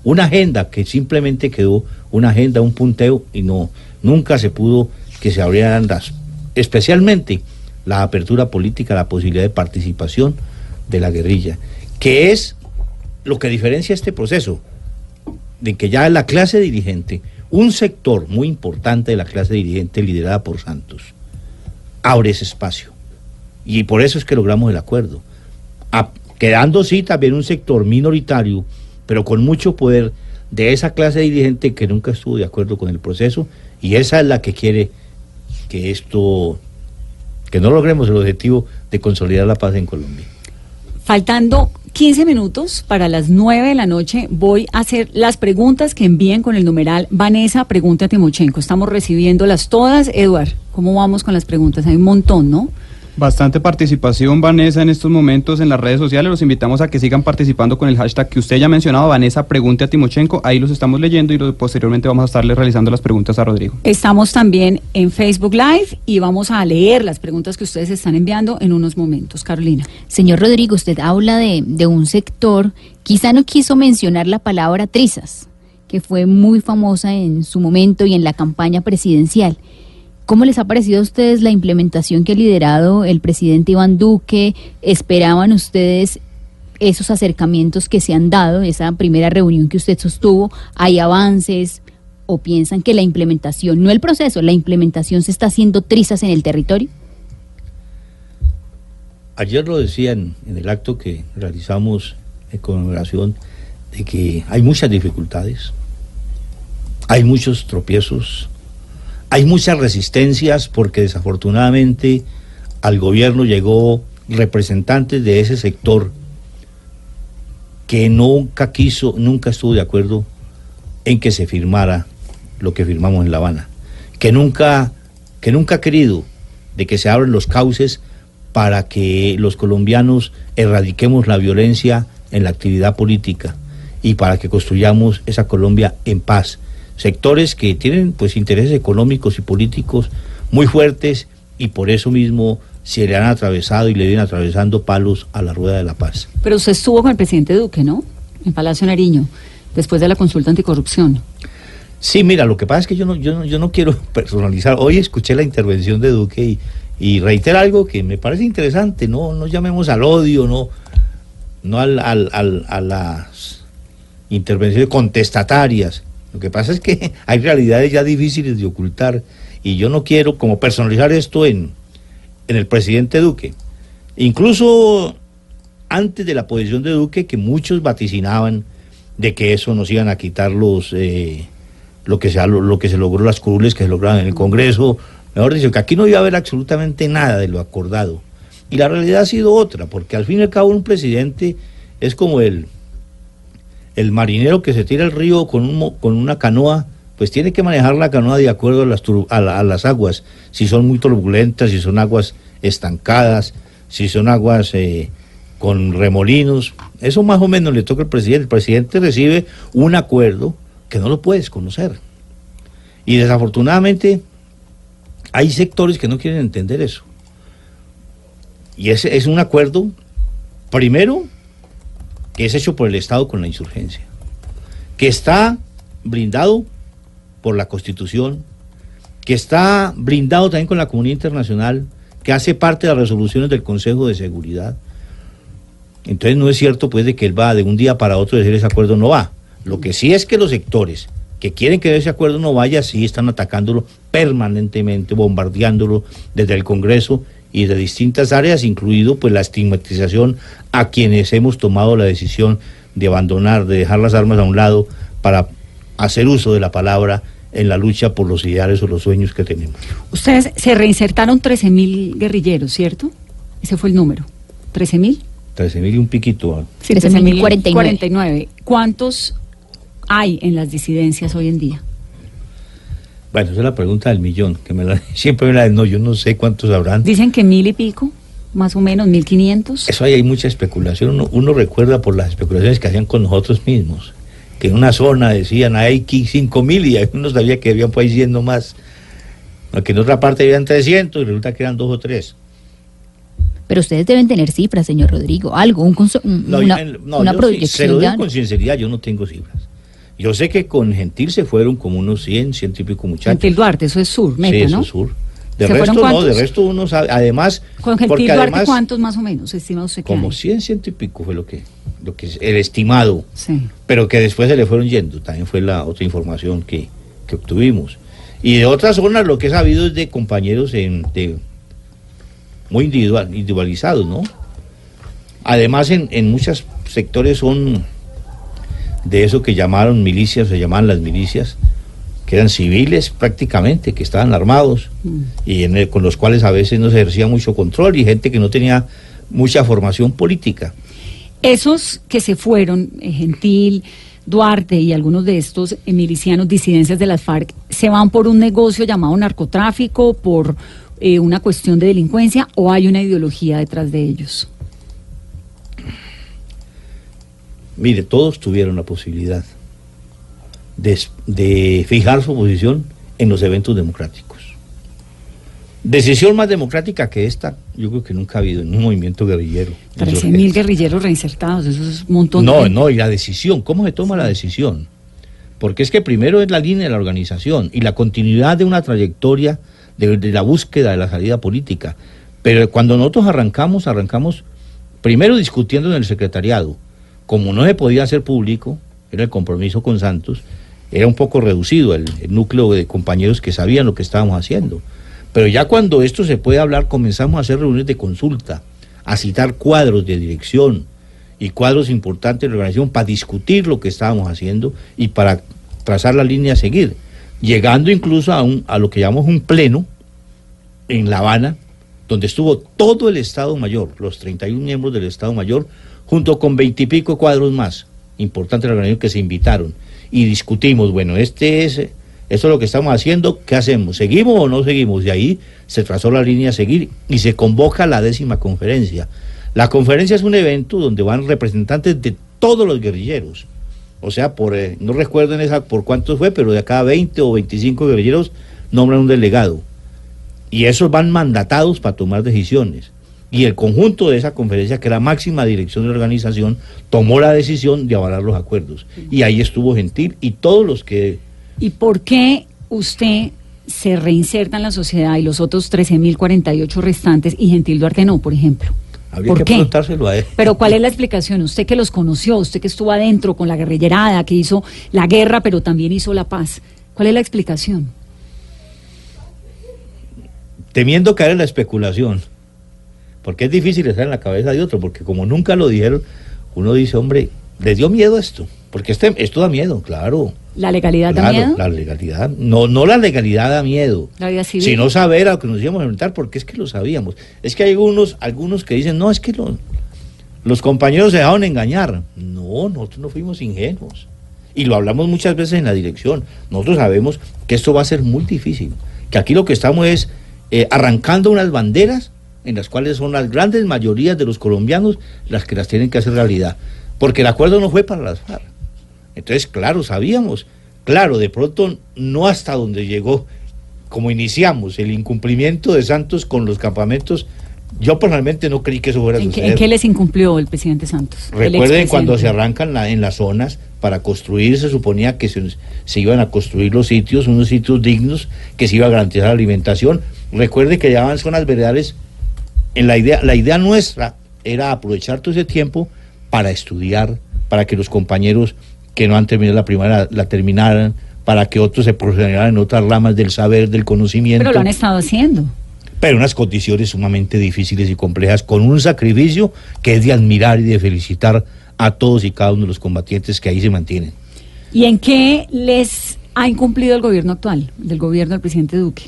Una agenda que simplemente quedó una agenda, un punteo, y no, nunca se pudo que se abrieran las, especialmente la apertura política, la posibilidad de participación de la guerrilla, que es lo que diferencia este proceso de que ya la clase dirigente, un sector muy importante de la clase dirigente liderada por Santos, abre ese espacio. Y por eso es que logramos el acuerdo. Quedando sí también un sector minoritario, pero con mucho poder de esa clase dirigente que nunca estuvo de acuerdo con el proceso, y esa es la que quiere que esto, que no logremos el objetivo de consolidar la paz en Colombia. Faltando 15 minutos para las 9 de la noche, voy a hacer las preguntas que envíen con el numeral Vanessa Pregunta a Timochenko. Estamos recibiéndolas todas. Eduard, ¿cómo vamos con las preguntas? Hay un montón, ¿no? Bastante participación, Vanessa, en estos momentos en las redes sociales. Los invitamos a que sigan participando con el hashtag que usted ya ha mencionado, Vanessa Pregunte a Timochenko. Ahí los estamos leyendo y posteriormente vamos a estarle realizando las preguntas a Rodrigo. Estamos también en Facebook Live y vamos a leer las preguntas que ustedes están enviando en unos momentos. Carolina. Señor Rodrigo, usted habla de, de un sector, quizá no quiso mencionar la palabra trizas, que fue muy famosa en su momento y en la campaña presidencial. ¿Cómo les ha parecido a ustedes la implementación que ha liderado el presidente Iván Duque? ¿Esperaban ustedes esos acercamientos que se han dado, esa primera reunión que usted sostuvo? ¿Hay avances? ¿O piensan que la implementación, no el proceso, la implementación se está haciendo trizas en el territorio? Ayer lo decían en el acto que realizamos en conmemoración de que hay muchas dificultades, hay muchos tropiezos, hay muchas resistencias porque desafortunadamente al gobierno llegó representantes de ese sector que nunca quiso, nunca estuvo de acuerdo en que se firmara lo que firmamos en La Habana, que nunca, que nunca ha querido de que se abran los cauces para que los colombianos erradiquemos la violencia en la actividad política y para que construyamos esa Colombia en paz. Sectores que tienen pues intereses económicos y políticos muy fuertes y por eso mismo se le han atravesado y le vienen atravesando palos a la rueda de la paz. Pero usted estuvo con el presidente Duque, ¿no? En Palacio Nariño, después de la consulta anticorrupción. Sí, mira, lo que pasa es que yo no, yo no, yo no quiero [laughs] personalizar. Hoy escuché la intervención de Duque y, y reitera algo que me parece interesante. No, no llamemos al odio, no, no al, al- al- a las intervenciones contestatarias. Lo que pasa es que [laughs] hay realidades ya difíciles de ocultar y yo no quiero como personalizar esto en, en el presidente Duque. Incluso antes de la posición de Duque, que muchos vaticinaban de que eso nos iban a quitar los eh, lo que se lo, lo que se logró las curules que se lograron en el Congreso, mejor dicho, que aquí no iba a haber absolutamente nada de lo acordado. Y la realidad ha sido otra, porque al fin y al cabo un presidente es como el el marinero que se tira al río con un con una canoa, pues tiene que manejar la canoa de acuerdo a las a, la- las aguas, si son muy turbulentas, si son aguas estancadas, si son aguas eh, con remolinos. Eso más o menos le toca al presidente. El presidente recibe un acuerdo que no lo puedes conocer. Y desafortunadamente hay sectores que no quieren entender eso. Y ese es un acuerdo, primero, que es hecho por el Estado con la insurgencia, que está blindado por la Constitución, que está blindado también con la comunidad internacional, que hace parte de las resoluciones del Consejo de Seguridad. Entonces no es cierto pues de que él va de un día para otro decir ese acuerdo no va. Lo que sí es que los sectores que quieren que ese acuerdo no vaya, sí están atacándolo permanentemente, bombardeándolo desde el Congreso y de distintas áreas, incluido pues la estigmatización a quienes hemos tomado la decisión de abandonar, de dejar las armas a un lado para hacer uso de la palabra en la lucha por los ideales o los sueños que tenemos. Ustedes se reinsertaron 13.000 guerrilleros, ¿cierto? Ese fue el número. ¿13.000? 13 mil y un piquito. ¿ah? Sí, 13.049. 49. ¿Cuántos hay en las disidencias hoy en día? Bueno, esa es la pregunta del millón, que me la, [laughs] siempre me la no, yo no sé cuántos habrán. Dicen que mil y pico. más o menos, 1.500. Eso ahí hay mucha especulación. Uno, uno recuerda por las especulaciones que hacían con nosotros mismos, que en una zona decían hay 5.000 y uno sabía que habían pues yendo más, que en otra parte habían 300 y resulta que eran dos o tres. Pero ustedes deben tener cifras, señor Rodrigo, algo, un un- No, una, no, una yo sí, se proyección lo digo con sinceridad, yo no tengo cifras. Yo sé que con Gentil se fueron como unos 100, ciento y pico muchachos. Gentil Duarte, eso es sur, meta, sí, eso ¿no? es sur. De ¿Se resto no, de resto uno sabe, además, Con Gentil porque Duarte, además, ¿cuántos más o menos estima usted como hay? 100, ciento y pico fue lo que, lo que es el estimado, Sí. pero que después se le fueron yendo, también fue la otra información que, que obtuvimos. Y de otras zonas lo que he sabido es de compañeros en, de, muy individual, individualizados, ¿no? Además, en, en muchos sectores son de eso que llamaron milicias, se llamaban las milicias, que eran civiles prácticamente, que estaban armados y en el- con los cuales a veces no se ejercía mucho control y gente que no tenía mucha formación política. Esos que se fueron, eh, Gentil, Duarte y algunos de estos eh, milicianos disidencias de las FARC, ¿se van por un negocio llamado narcotráfico, por eh, una cuestión de delincuencia o hay una ideología detrás de ellos? Mire, todos tuvieron la posibilidad de, de fijar su posición en los eventos democráticos. Decisión más democrática que esta, yo creo que nunca ha habido en un movimiento guerrillero. 13.000 guerrilleros reinsertados, eso es un montón No, de... no, y la decisión, ¿cómo se toma la decisión? Porque es que primero es la línea de la organización y la continuidad de una trayectoria de, de la búsqueda de la salida política. Pero cuando nosotros arrancamos, arrancamos primero discutiendo en el secretariado. Como no se podía hacer público, era el compromiso con Santos, era un poco reducido el, núcleo de compañeros que sabían lo que estábamos haciendo. Pero ya cuando esto se puede hablar, comenzamos a hacer reuniones de consulta, a citar cuadros de dirección y cuadros importantes de la organización para discutir lo que estábamos haciendo y para trazar la línea a seguir, llegando incluso a, un, a lo que llamamos un pleno en La Habana, donde estuvo todo el Estado Mayor, los 31 miembros del Estado Mayor, junto con veintipico cuadros más importantes de la organización que se invitaron y discutimos, bueno, este es, esto es lo que estamos haciendo, ¿qué hacemos? ¿Seguimos o no seguimos? De ahí se trazó la línea a seguir y se convoca la décima conferencia. La conferencia es un evento donde van representantes de todos los guerrilleros. O sea, por eh, no recuerdo en esa por cuántos fue, pero de cada 20 o 25 guerrilleros nombran un delegado. Y esos van mandatados para tomar decisiones. Y el conjunto de esa conferencia, que era máxima dirección de la organización, tomó la decisión de avalar los acuerdos. Y ahí estuvo Gentil y todos los que... ¿Y por qué usted se reinserta en la sociedad y los otros 13.048 restantes y Gentil Duarte no, por ejemplo? Habría ¿Por que qué? preguntárselo a él. Pero ¿cuál es la explicación? Usted que los conoció, usted que estuvo adentro con la guerrillerada, que hizo la guerra, pero también hizo la paz. ¿Cuál es la explicación? temiendo caer en la especulación, porque es difícil estar en la cabeza de otro, porque como nunca lo dijeron, uno dice, hombre, ¿les dio miedo esto? Porque este, esto da miedo, claro. ¿La legalidad da claro, miedo? La legalidad, no, no la legalidad da miedo, La vida civil. sino saber a lo que nos íbamos a enfrentar, porque es que lo sabíamos. Es que hay algunos, algunos que dicen, no, es que lo- los compañeros se dejaron engañar. No, nosotros no fuimos ingenuos. Y lo hablamos muchas veces en la dirección. Nosotros sabemos que esto va a ser muy difícil. Que aquí lo que estamos es eh, arrancando unas banderas en las cuales son las grandes mayorías de los colombianos las que las tienen que hacer realidad. Porque el acuerdo no fue para las FARC. Entonces, claro, sabíamos. Claro, de pronto no hasta donde llegó, como iniciamos, el incumplimiento de Santos con los campamentos. Yo personalmente no creí que eso fuera a ¿En qué, suceder. en qué les incumplió el presidente Santos? Recuerden cuando se arrancan la- en las zonas para construir, se suponía que se, se iban a construir los sitios, unos sitios dignos, que se iba a garantizar la alimentación. Recuerde que ya van zonas veredales. En la idea, la idea nuestra era aprovechar todo ese tiempo para estudiar, para que los compañeros que no han terminado la primaria la terminaran, para que otros se profesionalizaran en otras ramas del saber, del conocimiento Pero lo han estado haciendo. pero unas condiciones sumamente difíciles y complejas, con un sacrificio que es de admirar y de felicitar a todos y cada uno de los combatientes que ahí se mantienen. ¿Y en qué les ha incumplido el gobierno actual, del gobierno del presidente Duque?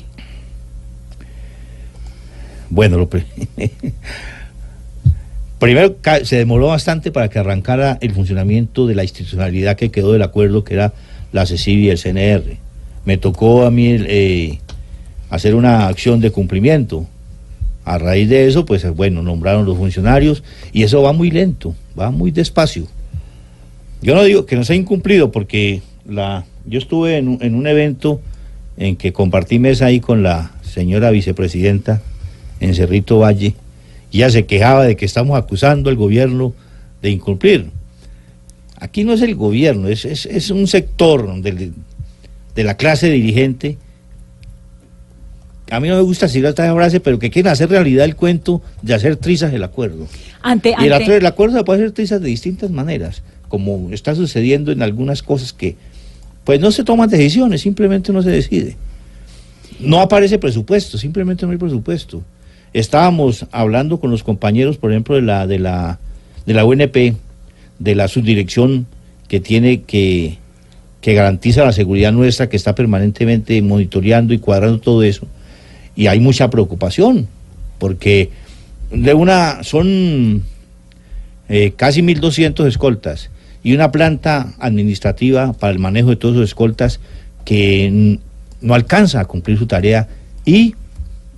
Bueno, lo pri- [laughs] primero se demoró bastante para que arrancara el funcionamiento de la institucionalidad que quedó del acuerdo, que era la CECIB y el CNR. Me tocó a mí eh, hacer una acción de cumplimiento A raíz de eso, pues bueno, nombraron los funcionarios y eso va muy lento, va muy despacio. Yo no digo que no se ha incumplido porque la, yo estuve en en un evento en que compartí mesa ahí con la señora vicepresidenta en Cerrito Valle y ella se quejaba de que estamos acusando al gobierno de incumplir. Aquí no es el gobierno, es, es, es un sector de, de la clase dirigente. A mí no me gusta decir esta frase, pero que quieren hacer realidad el cuento de hacer trizas el acuerdo. Ante, Y el, ante- el acuerdo se puede hacer trizas de distintas maneras, como está sucediendo en algunas cosas que, pues no se toman decisiones, simplemente no se decide. No aparece presupuesto, simplemente no hay presupuesto. Estábamos hablando con los compañeros, por ejemplo, de la, de la, de la UNP, de la subdirección que tiene que, que garantiza la seguridad nuestra, que está permanentemente monitoreando y cuadrando todo eso. Y hay mucha preocupación, porque de una son eh, casi 1.200 escoltas y una planta administrativa para el manejo de todos esos escoltas que no alcanza a cumplir su tarea y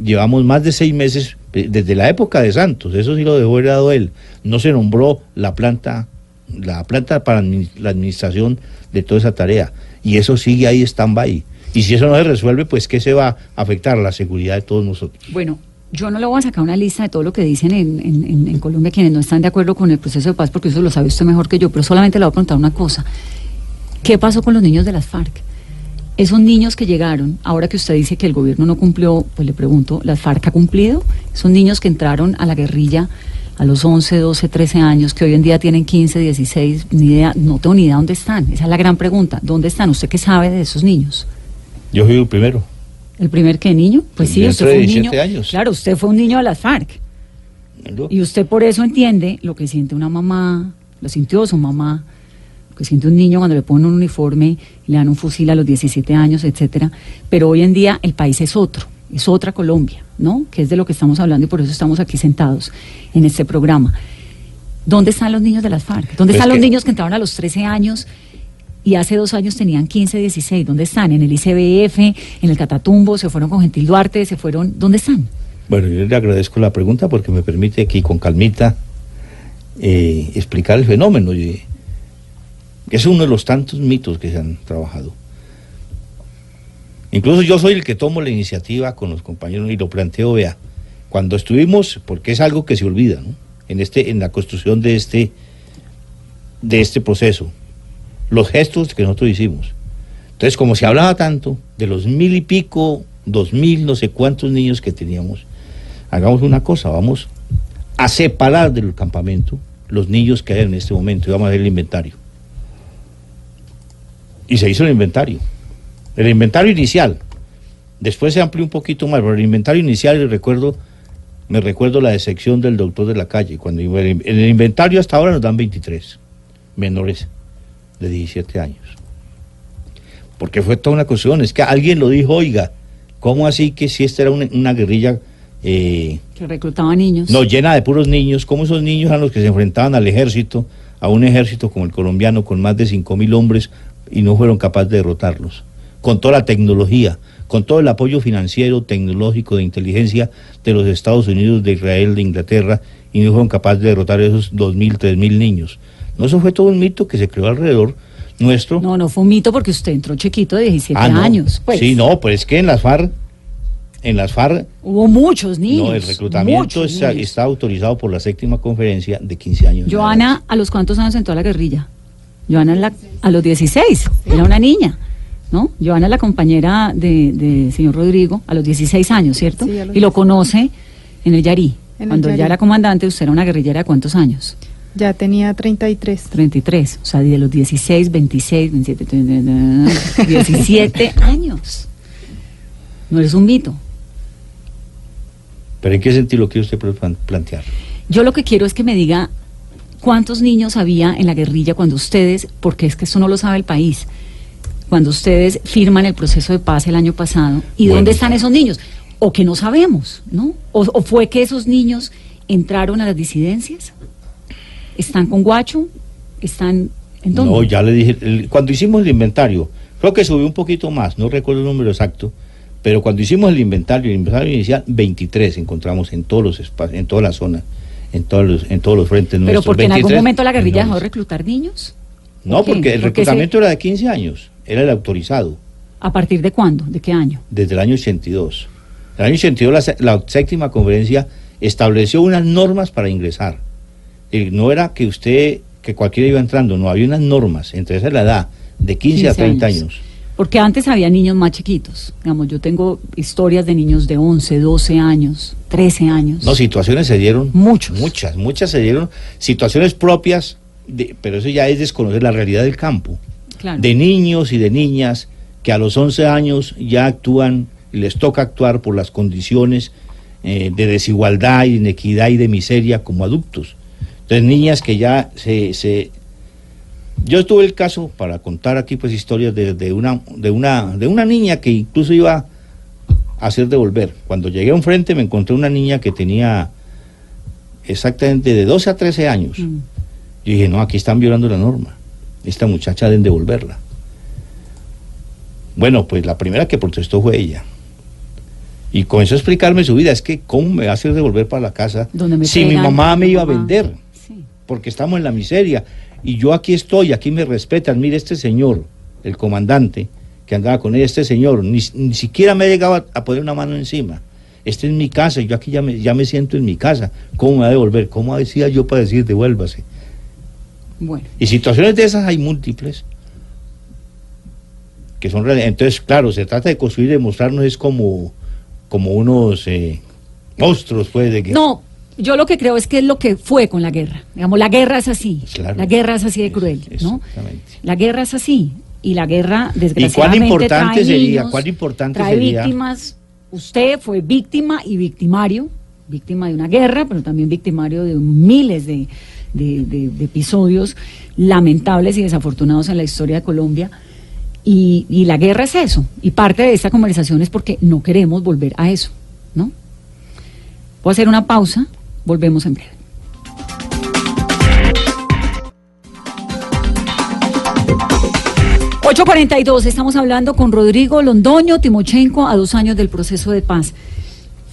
llevamos más de seis meses eh, desde la época de Santos, eso sí lo dejó heredado él, no se nombró la planta, la planta para la administración de toda esa tarea y eso sigue ahí stand-by. Y si eso no se resuelve, pues ¿qué se va a afectar? La seguridad de todos nosotros. Bueno, yo no le voy a sacar una lista de todo lo que dicen en, en- en- en Colombia quienes no están de acuerdo con el proceso de paz, porque eso lo sabe usted mejor que yo, pero solamente le voy a preguntar una cosa. ¿Qué pasó con los niños de las FARC? Esos niños que llegaron, ahora que usted dice que el gobierno no cumplió, pues le pregunto, ¿las FARC ha cumplido? Son niños que entraron a la guerrilla a los 11, 12, 13 años, que hoy en día tienen 15, 16, ni idea, no tengo ni idea dónde están. Esa es la gran pregunta. ¿Dónde están? ¿Usted qué sabe de esos niños? Yo fui el primero. ¿El primer qué niño? Pues sí, Yo usted fue un niño. 17 años. Claro, usted fue un niño de las FARC. ¿no? Y usted por eso entiende lo que siente una mamá, lo sintió su mamá, que siente un niño cuando le ponen un uniforme y le dan un fusil a los 17 años, etcétera. Pero hoy en día el país es otro, es otra Colombia, ¿no? Que es de lo que estamos hablando y por eso estamos aquí sentados en este programa. ¿Dónde están los niños de las FARC? ¿Dónde Pues están los que- niños que entraron a los 13 años y hace dos años tenían 15, 16? ¿Dónde están? ¿En el ICBF? ¿En el Catatumbo? ¿Se fueron con Gentil Duarte? ¿Se fueron? ¿Dónde están? Bueno, yo le agradezco la pregunta porque me permite aquí con calmita eh, explicar el fenómeno. Y es uno de los tantos mitos que se han trabajado. Incluso yo soy el que tomo la iniciativa con los compañeros y lo planteo, vea, cuando estuvimos, porque es algo que se olvida, ¿no? En este, en la construcción de este, de este proceso, los gestos que nosotros hicimos. Entonces, como se hablaba tanto de los mil y pico, dos mil, no sé cuántos niños que teníamos, hagamos una cosa, vamos a separar del campamento los niños que hay en este momento y vamos a hacer el inventario. Y se hizo el inventario. El inventario inicial. Después se amplió un poquito más, pero el inventario inicial, y recuerdo, me recuerdo la decepción del doctor de la calle. Cuando en el inventario hasta ahora nos dan 23 menores de 17 años. Porque fue toda una cuestión. Es que alguien lo dijo, oiga, ¿cómo así que si esta era una, una guerrilla eh, Que reclutaban niños. no, llena de puros niños, ¿cómo esos niños eran los que se enfrentaban al ejército, a un ejército como el colombiano con más de cinco mil hombres y no fueron capaces de derrotarlos? Con toda la tecnología, con todo el apoyo financiero, tecnológico, de inteligencia de los Estados Unidos, de Israel, de Inglaterra, y no fueron capaces de derrotar a esos dos mil, tres mil niños. No, eso fue todo un mito que se creó alrededor nuestro. No, no fue un mito porque usted entró chiquito de 17 Ah, no. años. Pues. Sí, no, pues es que en las FARC, en las FARC Hubo muchos niños. no, el reclutamiento está, niños. está autorizado por la séptima conferencia de 15 años. Joana, ¿a los cuántos años entró a la guerrilla? Joana la- a los 16, era una niña, ¿no? Joana es la compañera de, de señor Rodrigo a los 16 años, ¿cierto? Sí, y lo 16. conoce en el Yarí. En el Cuando él ya era comandante, usted era una guerrillera de cuántos años? Ya tenía 33. 33, o sea, de los 16, 26, 27, 17 años. No es un mito. ¿Pero en qué sentido lo quiere usted plan- plantear? Yo lo que quiero es que me diga cuántos niños había en la guerrilla cuando ustedes, porque es que eso no lo sabe el país, cuando ustedes firman el proceso de paz el año pasado, y Bueno. dónde están esos niños, o que no sabemos, ¿no? O, o fue que esos niños entraron a las disidencias, están con Guacho, están en dónde. No, ya le dije, el- cuando hicimos el inventario, creo que subió un poquito más, no recuerdo el número exacto, Pero cuando hicimos el inventario, el inventario inicial, 23 encontramos en todos los espacios, en toda la zona, en todos los, en todos los frentes Pero nuestros. porque en algún 23 momento la guerrilla dejó reclutar niños. No, porque el Porque se- reclutamiento era de 15 años, era el autorizado, ¿A partir de cuándo? ¿De qué año? desde el año 82. En el año 82 la, la séptima conferencia estableció unas normas para ingresar. Y no era que usted, que cualquiera iba entrando, no, había unas normas, entre esas la edad, de 15, a 15 30 años. años. Porque antes había niños más chiquitos. Digamos, yo tengo historias de niños de 11, 12 años, 13 años. No, situaciones se dieron. Muchos. Muchas, muchas se dieron. Situaciones propias, de- pero eso ya es desconocer la realidad del campo. Claro. De niños y de niñas que a los 11 años ya actúan y les toca actuar por las condiciones eh, de desigualdad inequidad y de miseria como adultos. Entonces, niñas que ya se... se yo tuve el caso para contar aquí pues historias de, de una de una de una niña que incluso iba a hacer devolver. Cuando llegué a un frente me encontré una niña que tenía exactamente de 12 a 13 años. Mm. Yo dije, no, aquí están violando la norma. Esta muchacha deben devolverla. Bueno, pues la primera que protestó fue ella. Y comenzó a explicarme su vida. Es que, ¿cómo me va a hacer devolver para la casa si mi mamá me iba a vender? Sí. Porque estamos en la miseria. Y yo aquí estoy, aquí me respetan. Mire, este señor, el comandante que andaba con ella, este señor, ni, ni siquiera me llegaba a poner una mano encima. Esta es mi casa, yo aquí ya me, ya me siento en mi casa. ¿Cómo me va a devolver? ¿Cómo decía yo para decir devuélvase? Bueno, Y situaciones de esas hay múltiples. Que son reales. Entonces, claro, se trata de construir y demostrarnos es como, como unos eh, monstruos, pues, de que. no, yo lo que creo es que es lo que fue con la guerra. Digamos, la guerra es así. Claro. La guerra es así de Es- cruel, ¿no? exactamente. La guerra es así. Y la guerra, ¿Y desgraciadamente, cuán importante trae sería? niños, ¿Cuán importante trae sería? víctimas. Usted fue víctima y victimario, víctima de una guerra, pero también victimario de miles de, de- de- de episodios lamentables y desafortunados en la historia de Colombia. Y, y la guerra es eso. Y parte de esta conversación es porque no queremos volver a eso, ¿no? Voy a hacer una pausa, volvemos en breve. ...8.42, estamos hablando con Rodrigo Londoño Timochenko a dos años del proceso de paz.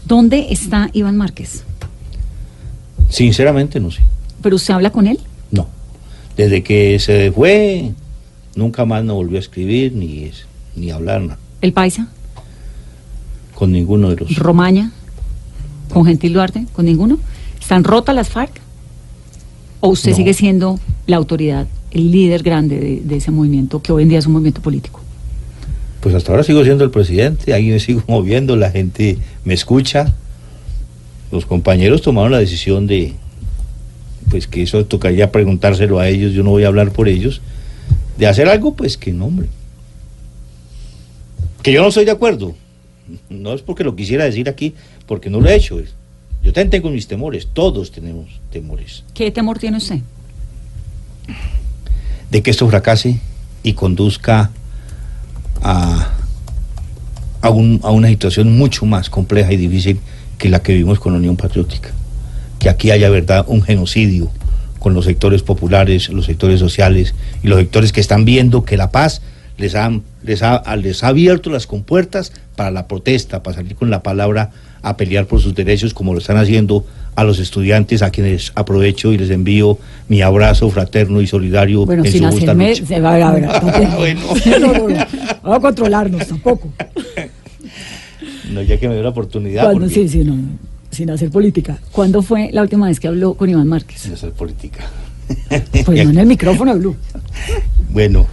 ¿Dónde está Iván Márquez? Sinceramente, no sé. ¿Pero usted habla con él? No. Desde que se fue, nunca más no volvió a escribir ni, ni hablar nada, ¿El Paisa? con ninguno de los. ¿Romaña? ¿Con Gentil Duarte? ¿Con ninguno? ¿Están rotas las FARC? ¿O usted No. sigue siendo la autoridad, el líder grande de, de ese movimiento que hoy en día es un movimiento político? Pues hasta ahora sigo siendo el presidente, ahí me [laughs] sigo moviendo, la gente me escucha. Los compañeros tomaron la decisión de, pues que eso tocaría preguntárselo a ellos, yo no voy a hablar por ellos, de hacer algo, pues que no, hombre. Que yo no estoy de acuerdo. [laughs] No es porque lo quisiera decir aquí, porque no lo he hecho. es- Yo también tengo mis temores, todos tenemos temores. ¿Qué temor tiene usted? de que esto fracase y conduzca a, a, un- a una situación mucho más compleja y difícil que la que vivimos con la Unión Patriótica. Que aquí haya, verdad, un genocidio con los sectores populares, los sectores sociales y los sectores que están viendo que la paz les ha, les ha, les ha abierto las compuertas para la protesta, para salir con la palabra a pelear por sus derechos, como lo están haciendo a los estudiantes, a quienes aprovecho y les envío mi abrazo fraterno y solidario Bueno, en sin su justa hacerme... lucha. se va a ver, a ver, [laughs] tampoco. Bueno. [laughs] No, no, no. Vamos a controlarnos tampoco. No, ya que me dio la oportunidad, Cuando- porque sí, sí, no, sin hacer política. ¿Cuándo fue la última vez que habló con Iván Márquez? sin hacer política. Pues no en el micrófono habló. Bueno,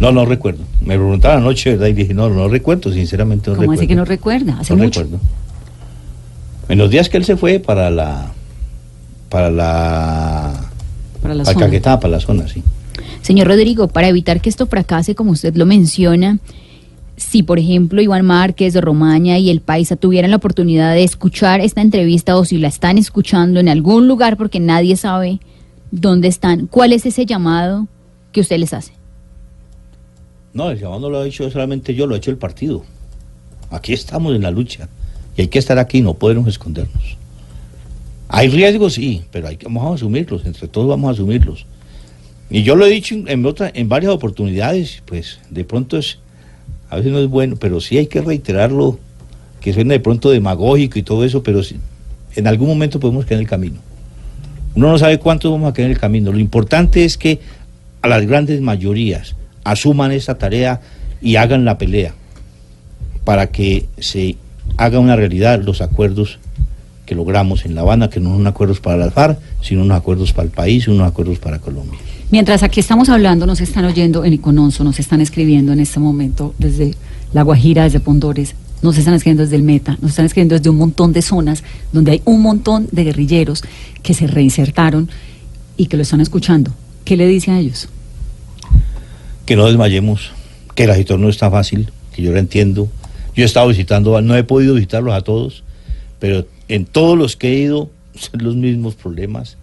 no, no recuerdo. Me preguntaron anoche, ¿verdad? Y dije, no, no recuerdo, sinceramente no ¿Cómo recuerdo. así que no recuerda? Hace No mucho. recuerdo. En los días que él se fue para la. para la. Para la para zona. Caquetá, para la zona, sí. Señor Rodrigo, para evitar que esto fracase, como usted lo menciona, si por ejemplo Iván Márquez, Romaña y el Paisa tuvieran la oportunidad de escuchar esta entrevista o si la están escuchando en algún lugar porque nadie sabe dónde están, ¿cuál es ese llamado que usted les hace? No, el llamado no lo ha hecho solamente yo, lo ha hecho el partido. Aquí estamos en la lucha. Y hay que estar aquí, no podemos escondernos. Hay riesgos, sí, pero hay que, vamos a asumirlos, entre todos vamos a asumirlos. Y yo lo he dicho en, en varias oportunidades, pues de pronto es A veces no es bueno, pero sí hay que reiterarlo, que suena de pronto demagógico y todo eso, pero sí, en algún momento podemos quedar en el camino. Uno no sabe cuánto vamos a quedar en el camino. Lo importante es que a las grandes mayorías asuman esa tarea y hagan la pelea para que se haga una realidad los acuerdos que logramos en La Habana, que no son acuerdos para las FARC, sino unos acuerdos para el país y unos acuerdos para Colombia. Mientras aquí estamos hablando, nos están oyendo en Icononso, nos están escribiendo en este momento desde La Guajira, desde Pondores, nos están escribiendo desde el Meta, nos están escribiendo desde un montón de zonas donde hay un montón de guerrilleros que se reinsertaron y que lo están escuchando. ¿Qué le dice a ellos? Que no desmayemos, que la situación no está fácil, que yo lo entiendo. Yo he estado visitando, no he podido visitarlos a todos, pero en todos los que he ido [laughs] son los mismos problemas,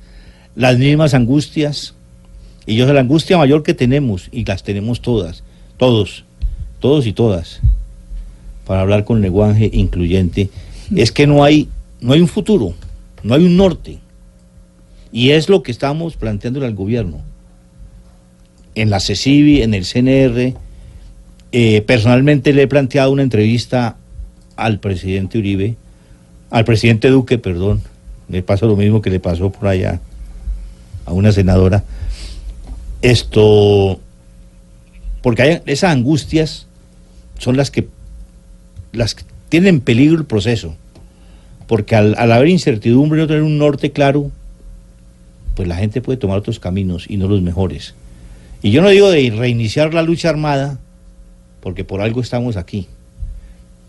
las mismas angustias. Y yo sé la angustia mayor que tenemos, y las tenemos todas, todos, todos y todas, para hablar con lenguaje incluyente, es que no hay, no hay un futuro, no hay un norte. Y es lo que estamos planteando al gobierno. En la CECIBI, en el CNR, eh, personalmente le he planteado una entrevista al presidente Uribe, al presidente Duque, perdón, le pasa lo mismo que le pasó por allá a una senadora. Esto, porque hay, esas angustias son las que, las que tienen en peligro el proceso, porque al, al haber incertidumbre y no tener un norte claro, pues la gente puede tomar otros caminos y no los mejores. Y yo no digo de reiniciar la lucha armada, porque por algo estamos aquí.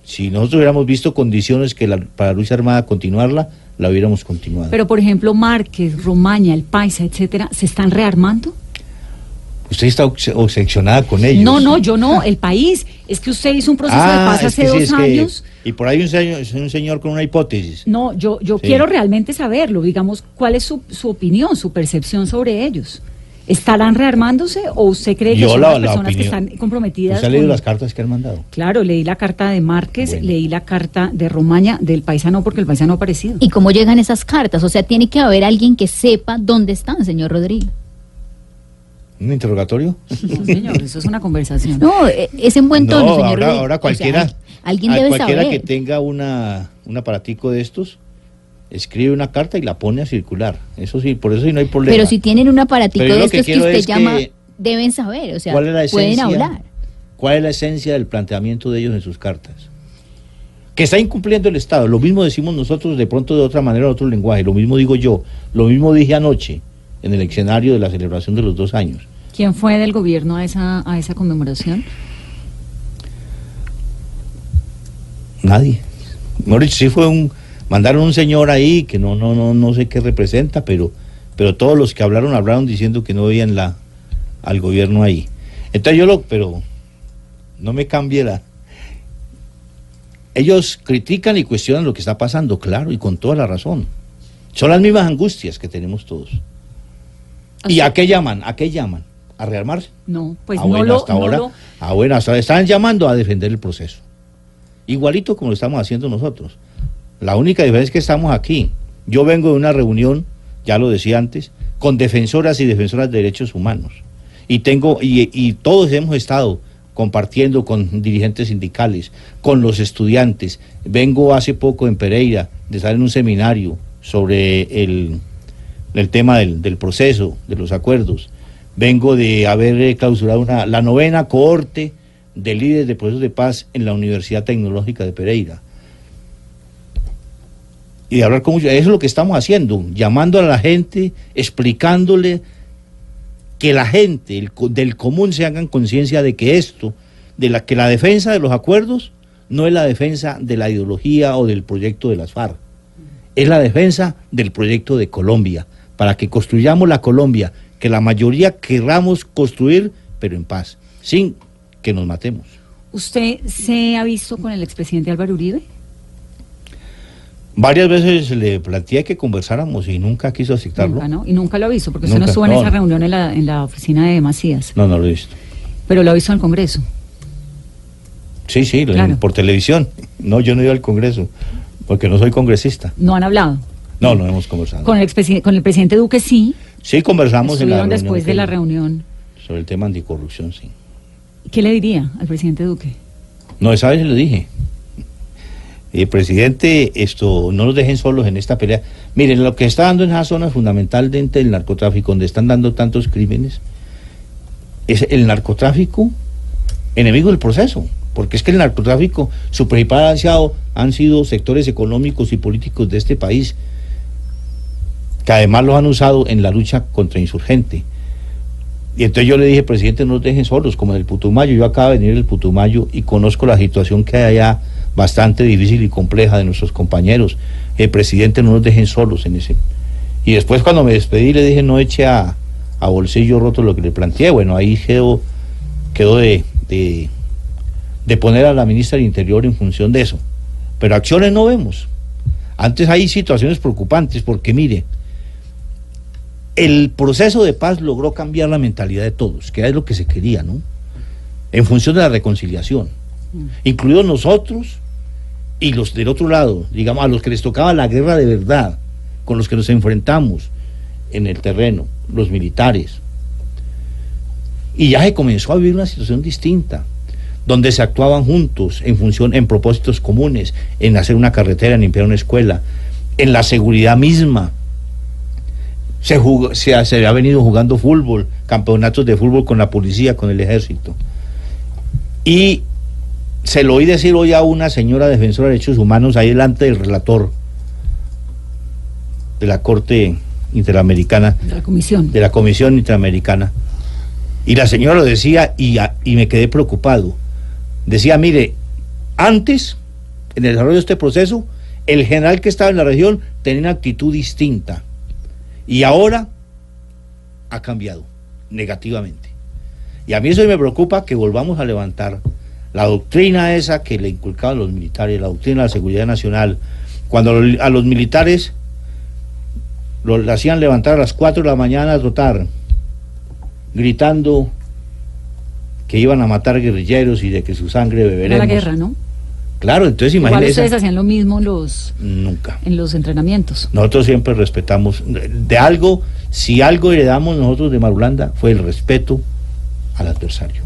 Si nosotros hubiéramos visto condiciones que la, para la lucha armada continuarla, la hubiéramos continuado. Pero, por ejemplo, Márquez, Romaña, El Paisa, etcétera, ¿se están rearmando? Usted está obse- obsesionada con ellos. No, no, yo no, el país. Es que usted hizo un proceso de Ah, paz es hace que sí, dos que- años. y por ahí un señor, un señor con una hipótesis. No, yo, yo Sí. quiero realmente saberlo, digamos, ¿cuál es su, su opinión, su percepción sobre ellos? ¿Estarán rearmándose o usted cree que Yo son la- las la personas que están comprometidas? ¿Usted ha leído con- las cartas que han mandado? Claro, leí la carta de Márquez, Bueno. leí la carta de Romaña, del paisano, porque el paisano ha aparecido. ¿Y cómo llegan esas cartas? O sea, tiene que haber alguien que sepa dónde están, señor Rodríguez. ¿Un interrogatorio? No, señor, eso es una conversación. No, eh, es en buen tono, no, señor ahora, Rodríguez. ahora O sea, cualquiera, al- alguien debe cualquiera saber. que tenga una, un aparatico de estos, escribe una carta y la pone a circular. Eso sí, por eso sí no hay problema. Pero si tienen un aparatico de que estos que, quiero usted es llama, que- deben saber, o sea, ¿Cuál es la pueden esencia? hablar. ¿Cuál es la esencia del planteamiento de ellos en sus cartas? Que está incumpliendo el Estado. Lo mismo decimos nosotros de pronto de otra manera, en otro lenguaje. Lo mismo digo yo. Lo mismo dije anoche en el escenario de la celebración de los dos años. ¿Quién fue del gobierno a esa, a esa conmemoración? Nadie. Dicho, sí fue un... Mandaron un señor ahí que no, no, no, no sé qué representa, pero, pero todos los que hablaron hablaron diciendo que no veían la, al gobierno ahí. Entonces yo lo... Pero no me cambie la... Ellos critican y cuestionan lo que está pasando, claro, y con toda la razón. Son las mismas angustias que tenemos todos. ¿Y a qué llaman? ¿A qué llaman? ¿A rearmarse? No, pues ah, no lo... hasta no ahora. lo- Ah, bueno, hasta ahora están llamando a defender el proceso. Igualito como lo estamos haciendo nosotros. La única diferencia es que estamos aquí. Yo vengo de una reunión, ya lo decía antes, con defensoras y defensoras de derechos humanos. Y tengo, y, todos hemos estado compartiendo con dirigentes sindicales, con los estudiantes. Vengo hace poco en Pereira de estar en un seminario sobre el, el tema del, del proceso, de los acuerdos. Vengo de haber clausurado una, la novena cohorte de líderes de procesos de paz en la Universidad Tecnológica de Pereira. Y hablar con muchos. Eso es lo que estamos haciendo, llamando a la gente, explicándole que la gente del común se hagan conciencia de que esto, de la que la defensa de los acuerdos no es la defensa de la ideología o del proyecto de las FARC, es la defensa del proyecto de Colombia, para que construyamos la Colombia que la mayoría querramos construir, pero en paz, sin que nos matemos. ¿Usted se ha visto con el expresidente Álvaro Uribe? Varias veces le planteé que conversáramos y nunca quiso aceptarlo. Nunca, ¿no? Y nunca lo ha visto, porque usted no estuvo en no, esa no. reunión en la, en la oficina de Macías, No, no lo he visto. pero lo en el Congreso. Sí, sí, Claro. por televisión. No, yo no he ido al Congreso, porque no soy congresista. No han hablado. No, no hemos conversado. Con el, con el presidente Duque sí. Sí, conversamos en la reunión después de la reunión. sobre el tema anticorrupción, sí. ¿Qué le diría al presidente Duque? No, esa vez le dije. Eh, presidente, esto, no nos dejen solos en esta pelea. Miren, lo que está dando en esa zona fundamental dentro del narcotráfico, donde están dando tantos crímenes, es el narcotráfico enemigo del proceso. Porque es que el narcotráfico, su principal han sido sectores económicos y políticos de este país, que además los han usado en la lucha contra insurgente. Y entonces yo le dije, presidente, no nos dejen solos, como en el Putumayo. Yo acabo de venir del Putumayo y conozco la situación que hay allá, bastante difícil y compleja de nuestros compañeros. El presidente, no nos dejen solos en ese. Y después cuando me despedí le dije, no eche a, a bolsillo roto lo que le planteé. Bueno, ahí quedó, quedó de, de, de poner a la ministra del Interior en función de eso. Pero acciones no vemos. Antes hay situaciones preocupantes porque mire, el proceso de paz logró cambiar la mentalidad de todos, que es lo que se quería, ¿no? En función de la reconciliación, incluidos nosotros y los del otro lado, digamos, a los que les tocaba la guerra de verdad, con los que nos enfrentamos en el terreno, los militares. Y ya se comenzó a vivir una situación distinta, donde se actuaban juntos en función, en propósitos comunes, en hacer una carretera, en limpiar una escuela, en la seguridad misma, se, jugó, se, se, ha venido jugando fútbol, campeonatos de fútbol con la policía, con el ejército. Y se lo oí decir hoy a una señora defensora de derechos humanos ahí delante del relator de la Corte Interamericana. De la Comisión. De la Comisión Interamericana. Y la señora lo decía y, y me quedé preocupado. Decía, mire, antes, en el desarrollo de este proceso, el general que estaba en la región tenía una actitud distinta y ahora ha cambiado negativamente. Y a mí eso me preocupa que volvamos a levantar la doctrina esa que le inculcaban los militares, la doctrina de la seguridad nacional, cuando a los militares los hacían levantar a las 4 de la mañana a trotar, gritando que iban a matar guerrilleros y de que su sangre beberemos. la guerra, ¿no? Claro, entonces imagínense. ustedes hacían lo mismo los, Nunca. en los entrenamientos. Nosotros siempre respetamos. De algo, si algo heredamos nosotros de Marulanda, fue el respeto al adversario.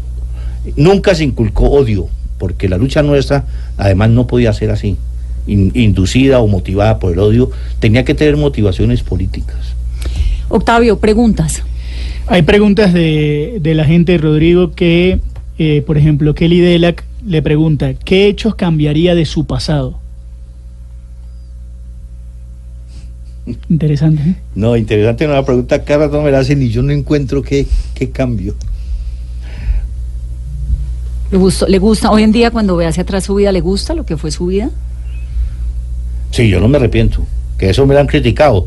Nunca se inculcó odio, porque la lucha nuestra, además, no podía ser así, in- inducida o motivada por el odio, tenía que tener motivaciones políticas. Octavio, preguntas. Hay preguntas de, de la gente, Rodrigo, que, eh, por ejemplo, Kelly Delac le pregunta, ¿qué hechos cambiaría de su pasado? [laughs] Interesante. ¿eh? No, interesante no la pregunta, cada rato me la hacen y yo no encuentro qué, qué cambio. ¿Le, gustó- ¿Le gusta hoy en día cuando ve hacia atrás su vida, le gusta lo que fue su vida? Sí, yo no me arrepiento, que eso me lo han criticado.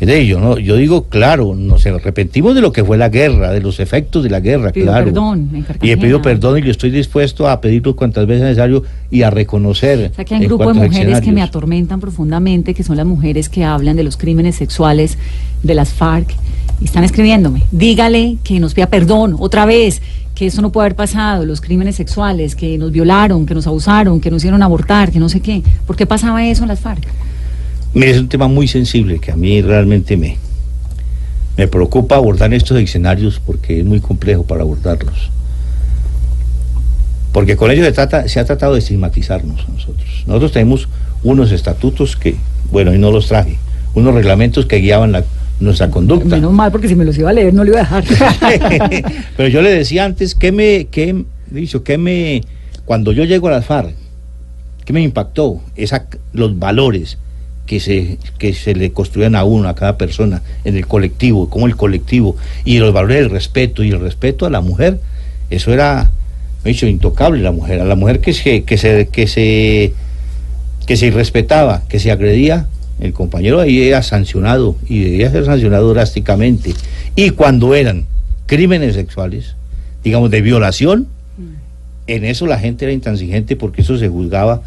Es de yo, no, yo digo, claro, nos arrepentimos de lo que fue la guerra, de los efectos de la guerra, Pido claro. perdón Y he pedido perdón y yo estoy dispuesto a pedirlo cuantas veces necesario y a reconocer. O sea que hay un grupo de mujeres que me atormentan profundamente, que son las mujeres que hablan de los crímenes sexuales de las FARC están escribiéndome. Dígale que nos pida perdón otra vez, que eso no puede haber pasado, los crímenes sexuales, que nos violaron, que nos abusaron, que nos hicieron abortar, que no sé qué. ¿Por qué pasaba eso en las FARC? Mire, es un tema muy sensible que a mí realmente me, me preocupa abordar estos escenarios porque es muy complejo para abordarlos. Porque con ello se, trata, se ha tratado de estigmatizarnos a nosotros. Nosotros tenemos unos estatutos que, bueno, y no los traje, unos reglamentos que guiaban la, nuestra conducta. Menos mal, porque si me los iba a leer no lo iba a dejar. [laughs] Pero yo le decía antes, ¿qué me, dicho, me, cuando yo llego a las FARC, qué me impactó? Esa, los valores que se, que se le construían a uno, a cada persona, en el colectivo, como el colectivo, y los valores del respeto, y el respeto a la mujer, eso era, he dicho, intocable la mujer, a la mujer que se, que se, que se, que se irrespetaba, que se agredía, el compañero ahí era sancionado y debía ser sancionado drásticamente. Y cuando eran crímenes sexuales, digamos, de violación, en eso la gente era intransigente porque eso se juzgaba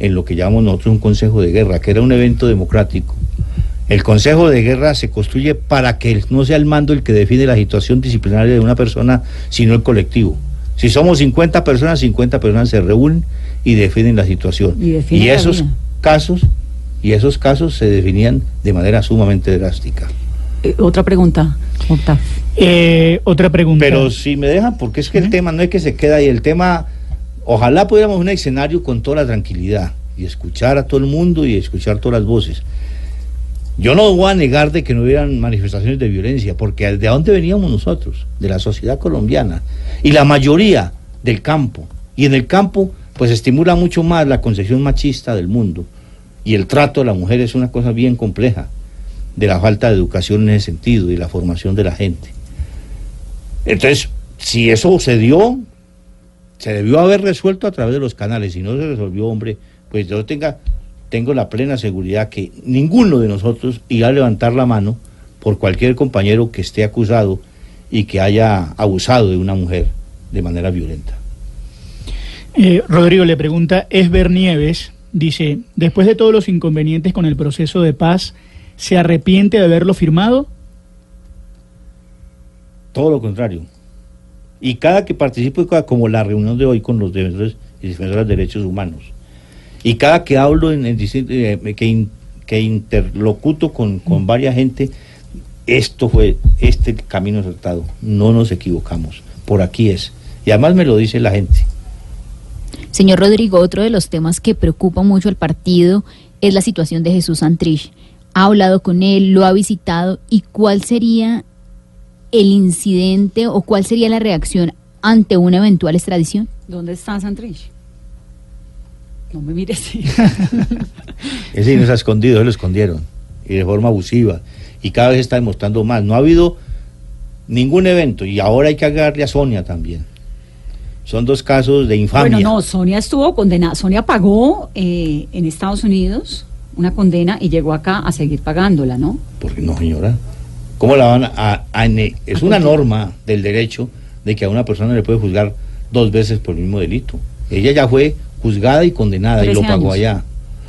en lo que llamamos nosotros un consejo de guerra, que era un evento democrático. El consejo de guerra se construye para que no sea el mando el que define la situación disciplinaria de una persona, sino el colectivo. Si somos 50 personas, 50 personas se reúnen y definen la situación. Y la esos casos, y esos casos se definían de manera sumamente drástica. Eh, otra pregunta, Octavio. Eh, otra pregunta. Pero si me dejan, porque es que el tema no es que se queda ahí, el tema Ojalá pudiéramos un escenario con toda la tranquilidad y escuchar a todo el mundo y escuchar todas las voces. Yo no voy a negar de que no hubieran manifestaciones de violencia, porque ¿de dónde veníamos nosotros? De la sociedad colombiana. Y la mayoría del campo. Y en el campo, pues estimula mucho más la concepción machista del mundo. Y el trato de la mujer es una cosa bien compleja, de la falta de educación en ese sentido y la formación de la gente. Entonces, si eso se dio, se debió haber resuelto a través de los canales. Si no se resolvió, hombre, pues yo tenga tengo la plena seguridad que ninguno de nosotros irá a levantar la mano por cualquier compañero que esté acusado y que haya abusado de una mujer de manera violenta. Eh, Rodrigo le pregunta, Esber Nieves, dice, después de todos los inconvenientes con el proceso de paz, ¿se arrepiente de haberlo firmado? Todo lo contrario. Y cada que participo, como la reunión de hoy con los defensores y defensoras de derechos humanos, y cada que hablo, en, eh, que, que interlocuto con, con varias gente, esto fue este camino acertado. No nos equivocamos. Por aquí es. Y además me lo dice la gente. Señor Rodrigo, otro de los temas que preocupa mucho al partido es la situación de Jesús Santrich. ¿Ha hablado con él? ¿Lo ha visitado? ¿Y cuál sería el incidente o cuál sería la reacción ante una eventual extradición? ¿Dónde está Santrich? No me mires [laughs] [laughs] así. Ese no se ha escondido, lo escondieron. Y de forma abusiva. Y cada vez está demostrando más. No ha habido ningún evento. Y ahora hay que agarrarle a Sonia también. Son dos casos de infamia. Bueno, no, Sonia estuvo condenada. Sonia pagó eh, en Estados Unidos una condena y llegó acá a seguir pagándola, ¿no? Porque no, señora. ¿Cómo la van a.? es una norma del derecho de que a una persona le puede juzgar dos veces por el mismo delito. Ella ya fue juzgada y condenada y lo pagó allá.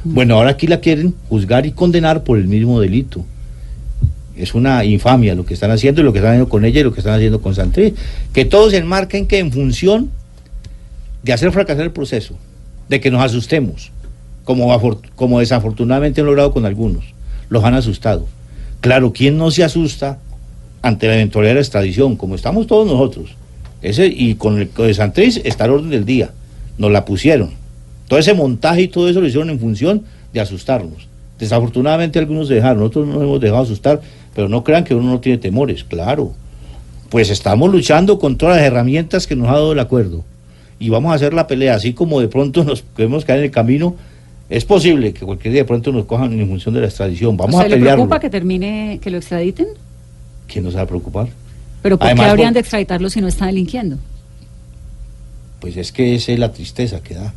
Bueno, ahora aquí la quieren juzgar y condenar por el mismo delito. Es una infamia lo que están haciendo y lo que están haciendo con ella y lo que están haciendo con Santré. Que todos enmarquen que en función de hacer fracasar el proceso, de que nos asustemos, como, desafortunadamente han logrado con algunos, los han asustado. Claro, ¿quién no se asusta ante la eventualidad de la extradición? Como estamos todos nosotros. Ese, y con el de Santrés está el orden del día. Nos la pusieron. Todo ese montaje y todo eso lo hicieron en función de asustarnos. Desafortunadamente algunos se dejaron, nosotros no nos hemos dejado asustar, pero no crean que uno no tiene temores, claro. Pues estamos luchando con todas las herramientas que nos ha dado el acuerdo. Y vamos a hacer la pelea, así como de pronto [laughs] nos podemos caer en el camino. Es posible que cualquier día de pronto nos cojan en función de la extradición. Vamos a pelear. ¿Le preocupa que termine, que lo extraditen? ¿Quién nos va a preocupar? ¿Pero por qué habrían de extraditarlo si no está delinquiendo? Pues es que esa es la tristeza que da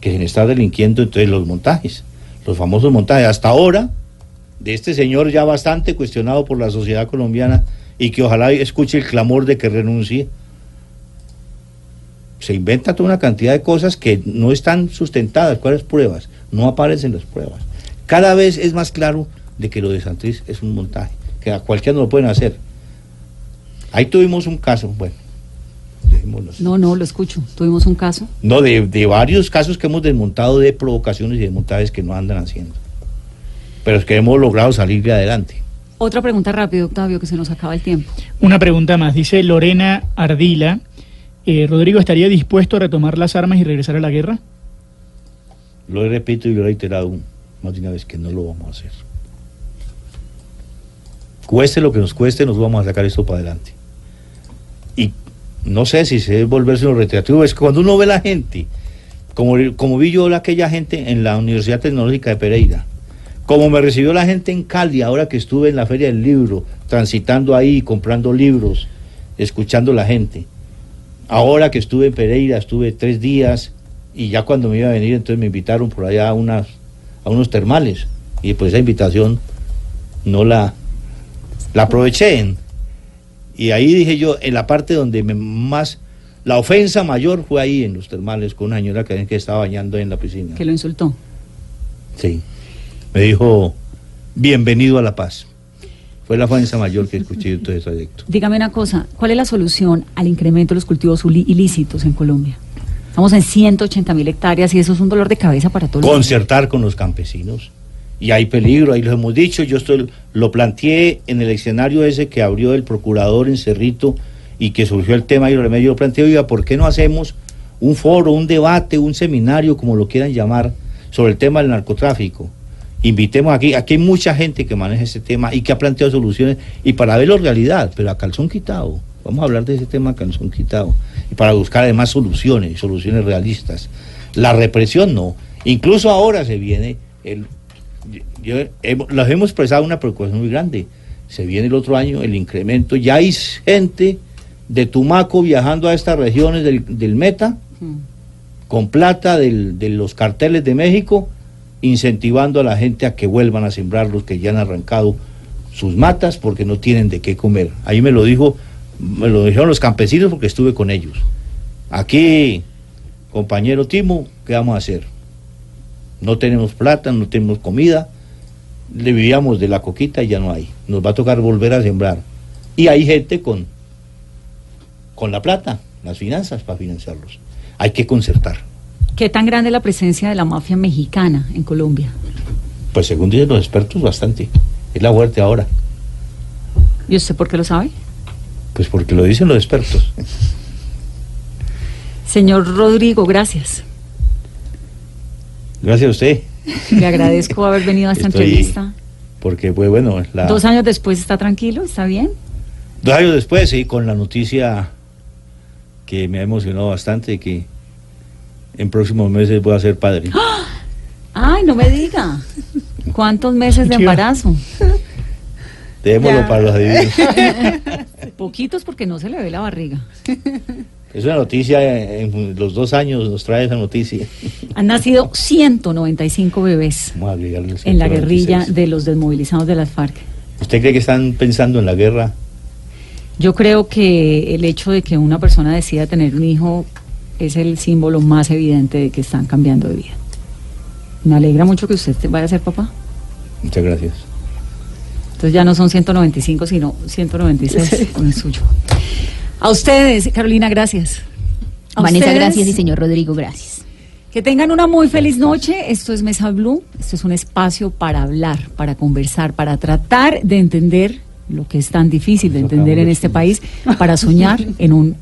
que se está delinquiendo entonces los montajes, los famosos montajes. Hasta ahora, de este señor ya bastante cuestionado por la sociedad colombiana y que ojalá escuche el clamor de que renuncie, se inventa toda una cantidad de cosas que no están sustentadas. ¿Cuáles pruebas? No aparecen las pruebas. Cada vez es más claro de que lo de Santriz es un montaje, que a cualquiera no lo pueden hacer. Ahí tuvimos un caso, bueno, no, no, lo escucho. Tuvimos un caso. No, de, varios casos que hemos desmontado de provocaciones y de montajes que no andan haciendo. Pero es que hemos logrado salir de adelante. Otra pregunta rápido, Octavio, que se nos acaba el tiempo. Una pregunta más. Dice Lorena Ardila, eh, ¿Rodrigo estaría dispuesto a retomar las armas y regresar a la guerra? Lo repito y lo he reiterado más de una vez que no lo vamos a hacer. Cueste lo que nos cueste, nos vamos a sacar esto para adelante. Y no sé si se debe volverse un recreativo, es que cuando uno ve la gente, como, como vi yo aquella gente en la Universidad Tecnológica de Pereira, como me recibió la gente en Cali, ahora que estuve en la Feria del Libro, transitando ahí, comprando libros, escuchando la gente. Ahora que estuve en Pereira, estuve tres días y ya cuando me iba a venir, entonces me invitaron por allá a, unas, a unos termales y pues esa invitación no la, la aproveché. Y ahí dije yo, en la parte donde más, la ofensa mayor fue ahí en los termales con una señora que, que estaba bañando en la piscina. Que lo insultó. Sí. Me dijo, bienvenido a la paz. Fue la ofensa mayor que escuché en todo ese trayecto. Dígame una cosa, ¿cuál es la solución al incremento de los cultivos ilícitos en Colombia? Estamos en 180 mil hectáreas y eso es un dolor de cabeza para todos. Concertar con los campesinos y hay peligro, ahí lo hemos dicho, yo estoy, lo planteé en el escenario ese que abrió el procurador en Cerrito y que surgió el tema y lo remedio, yo planteé, oiga, ¿por qué no hacemos un foro, un debate, un seminario, como lo quieran llamar, sobre el tema del narcotráfico. Invitemos aquí, aquí hay mucha gente que maneja ese tema y que ha planteado soluciones y para verlo realidad, pero a calzón quitado. Vamos a hablar de ese tema a calzón quitado y para buscar además soluciones, soluciones realistas. La represión no. Incluso ahora se viene, el, yo, hemos, los hemos expresado una preocupación muy grande. Se viene el otro año el incremento. Ya hay gente de Tumaco viajando a estas regiones del, del Meta con plata del- de los carteles de México, incentivando a la gente a que vuelvan a sembrar los que ya han arrancado sus matas porque no tienen de qué comer. Ahí me lo dijo, me lo dijeron los campesinos porque estuve con ellos. Aquí, compañero Timo, ¿qué vamos a hacer? No tenemos plata, no tenemos comida, le vivíamos de la coquita y ya no hay. Nos va a tocar volver a sembrar. Y hay gente con, con la plata, las finanzas para financiarlos. Hay que concertar. ¿Qué tan grande es la presencia de la mafia mexicana en Colombia? Pues según dicen los expertos, bastante. Es la fuerte ahora. ¿Y usted por qué lo sabe? Pues porque lo dicen los expertos. Señor Rodrigo, gracias. Gracias a usted. Le agradezco haber venido a esta Estoy- entrevista. Porque fue bueno. La, Dos años después, ¿está tranquilo? ¿Está bien? Dos años después, sí, con la noticia que me ha emocionado bastante, que en próximos meses voy a ser padre. [gasps] Ay, no me diga. ¿Cuántos meses de embarazo? Dejémoslo para los adivinos. [laughs] Poquitos porque no se le ve la barriga. Es una noticia, eh, en los dos años nos trae esa noticia. Han nacido 195 bebés en la 196. guerrilla de los desmovilizados de las FARC. ¿Usted cree que están pensando en la guerra? Yo creo que el hecho de que una persona decida tener un hijo es el símbolo más evidente de que están cambiando de vida. Me alegra mucho que usted te- vaya a ser papá. Muchas gracias. Entonces ya no son 195, sino 196 con el suyo. A ustedes, Carolina, gracias. A Vanessa, ustedes, gracias y señor Rodrigo, gracias. Que tengan una muy feliz noche. Esto es Mesa Blue. Esto es un espacio para hablar, para conversar, para tratar de entender lo que es tan difícil de entender en este país, para soñar [laughs] en un-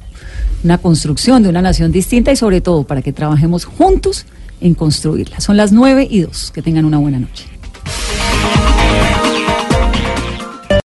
una construcción de una nación distinta y sobre todo para que trabajemos juntos en construirla. Son las 9 y 2. Que tengan una buena noche.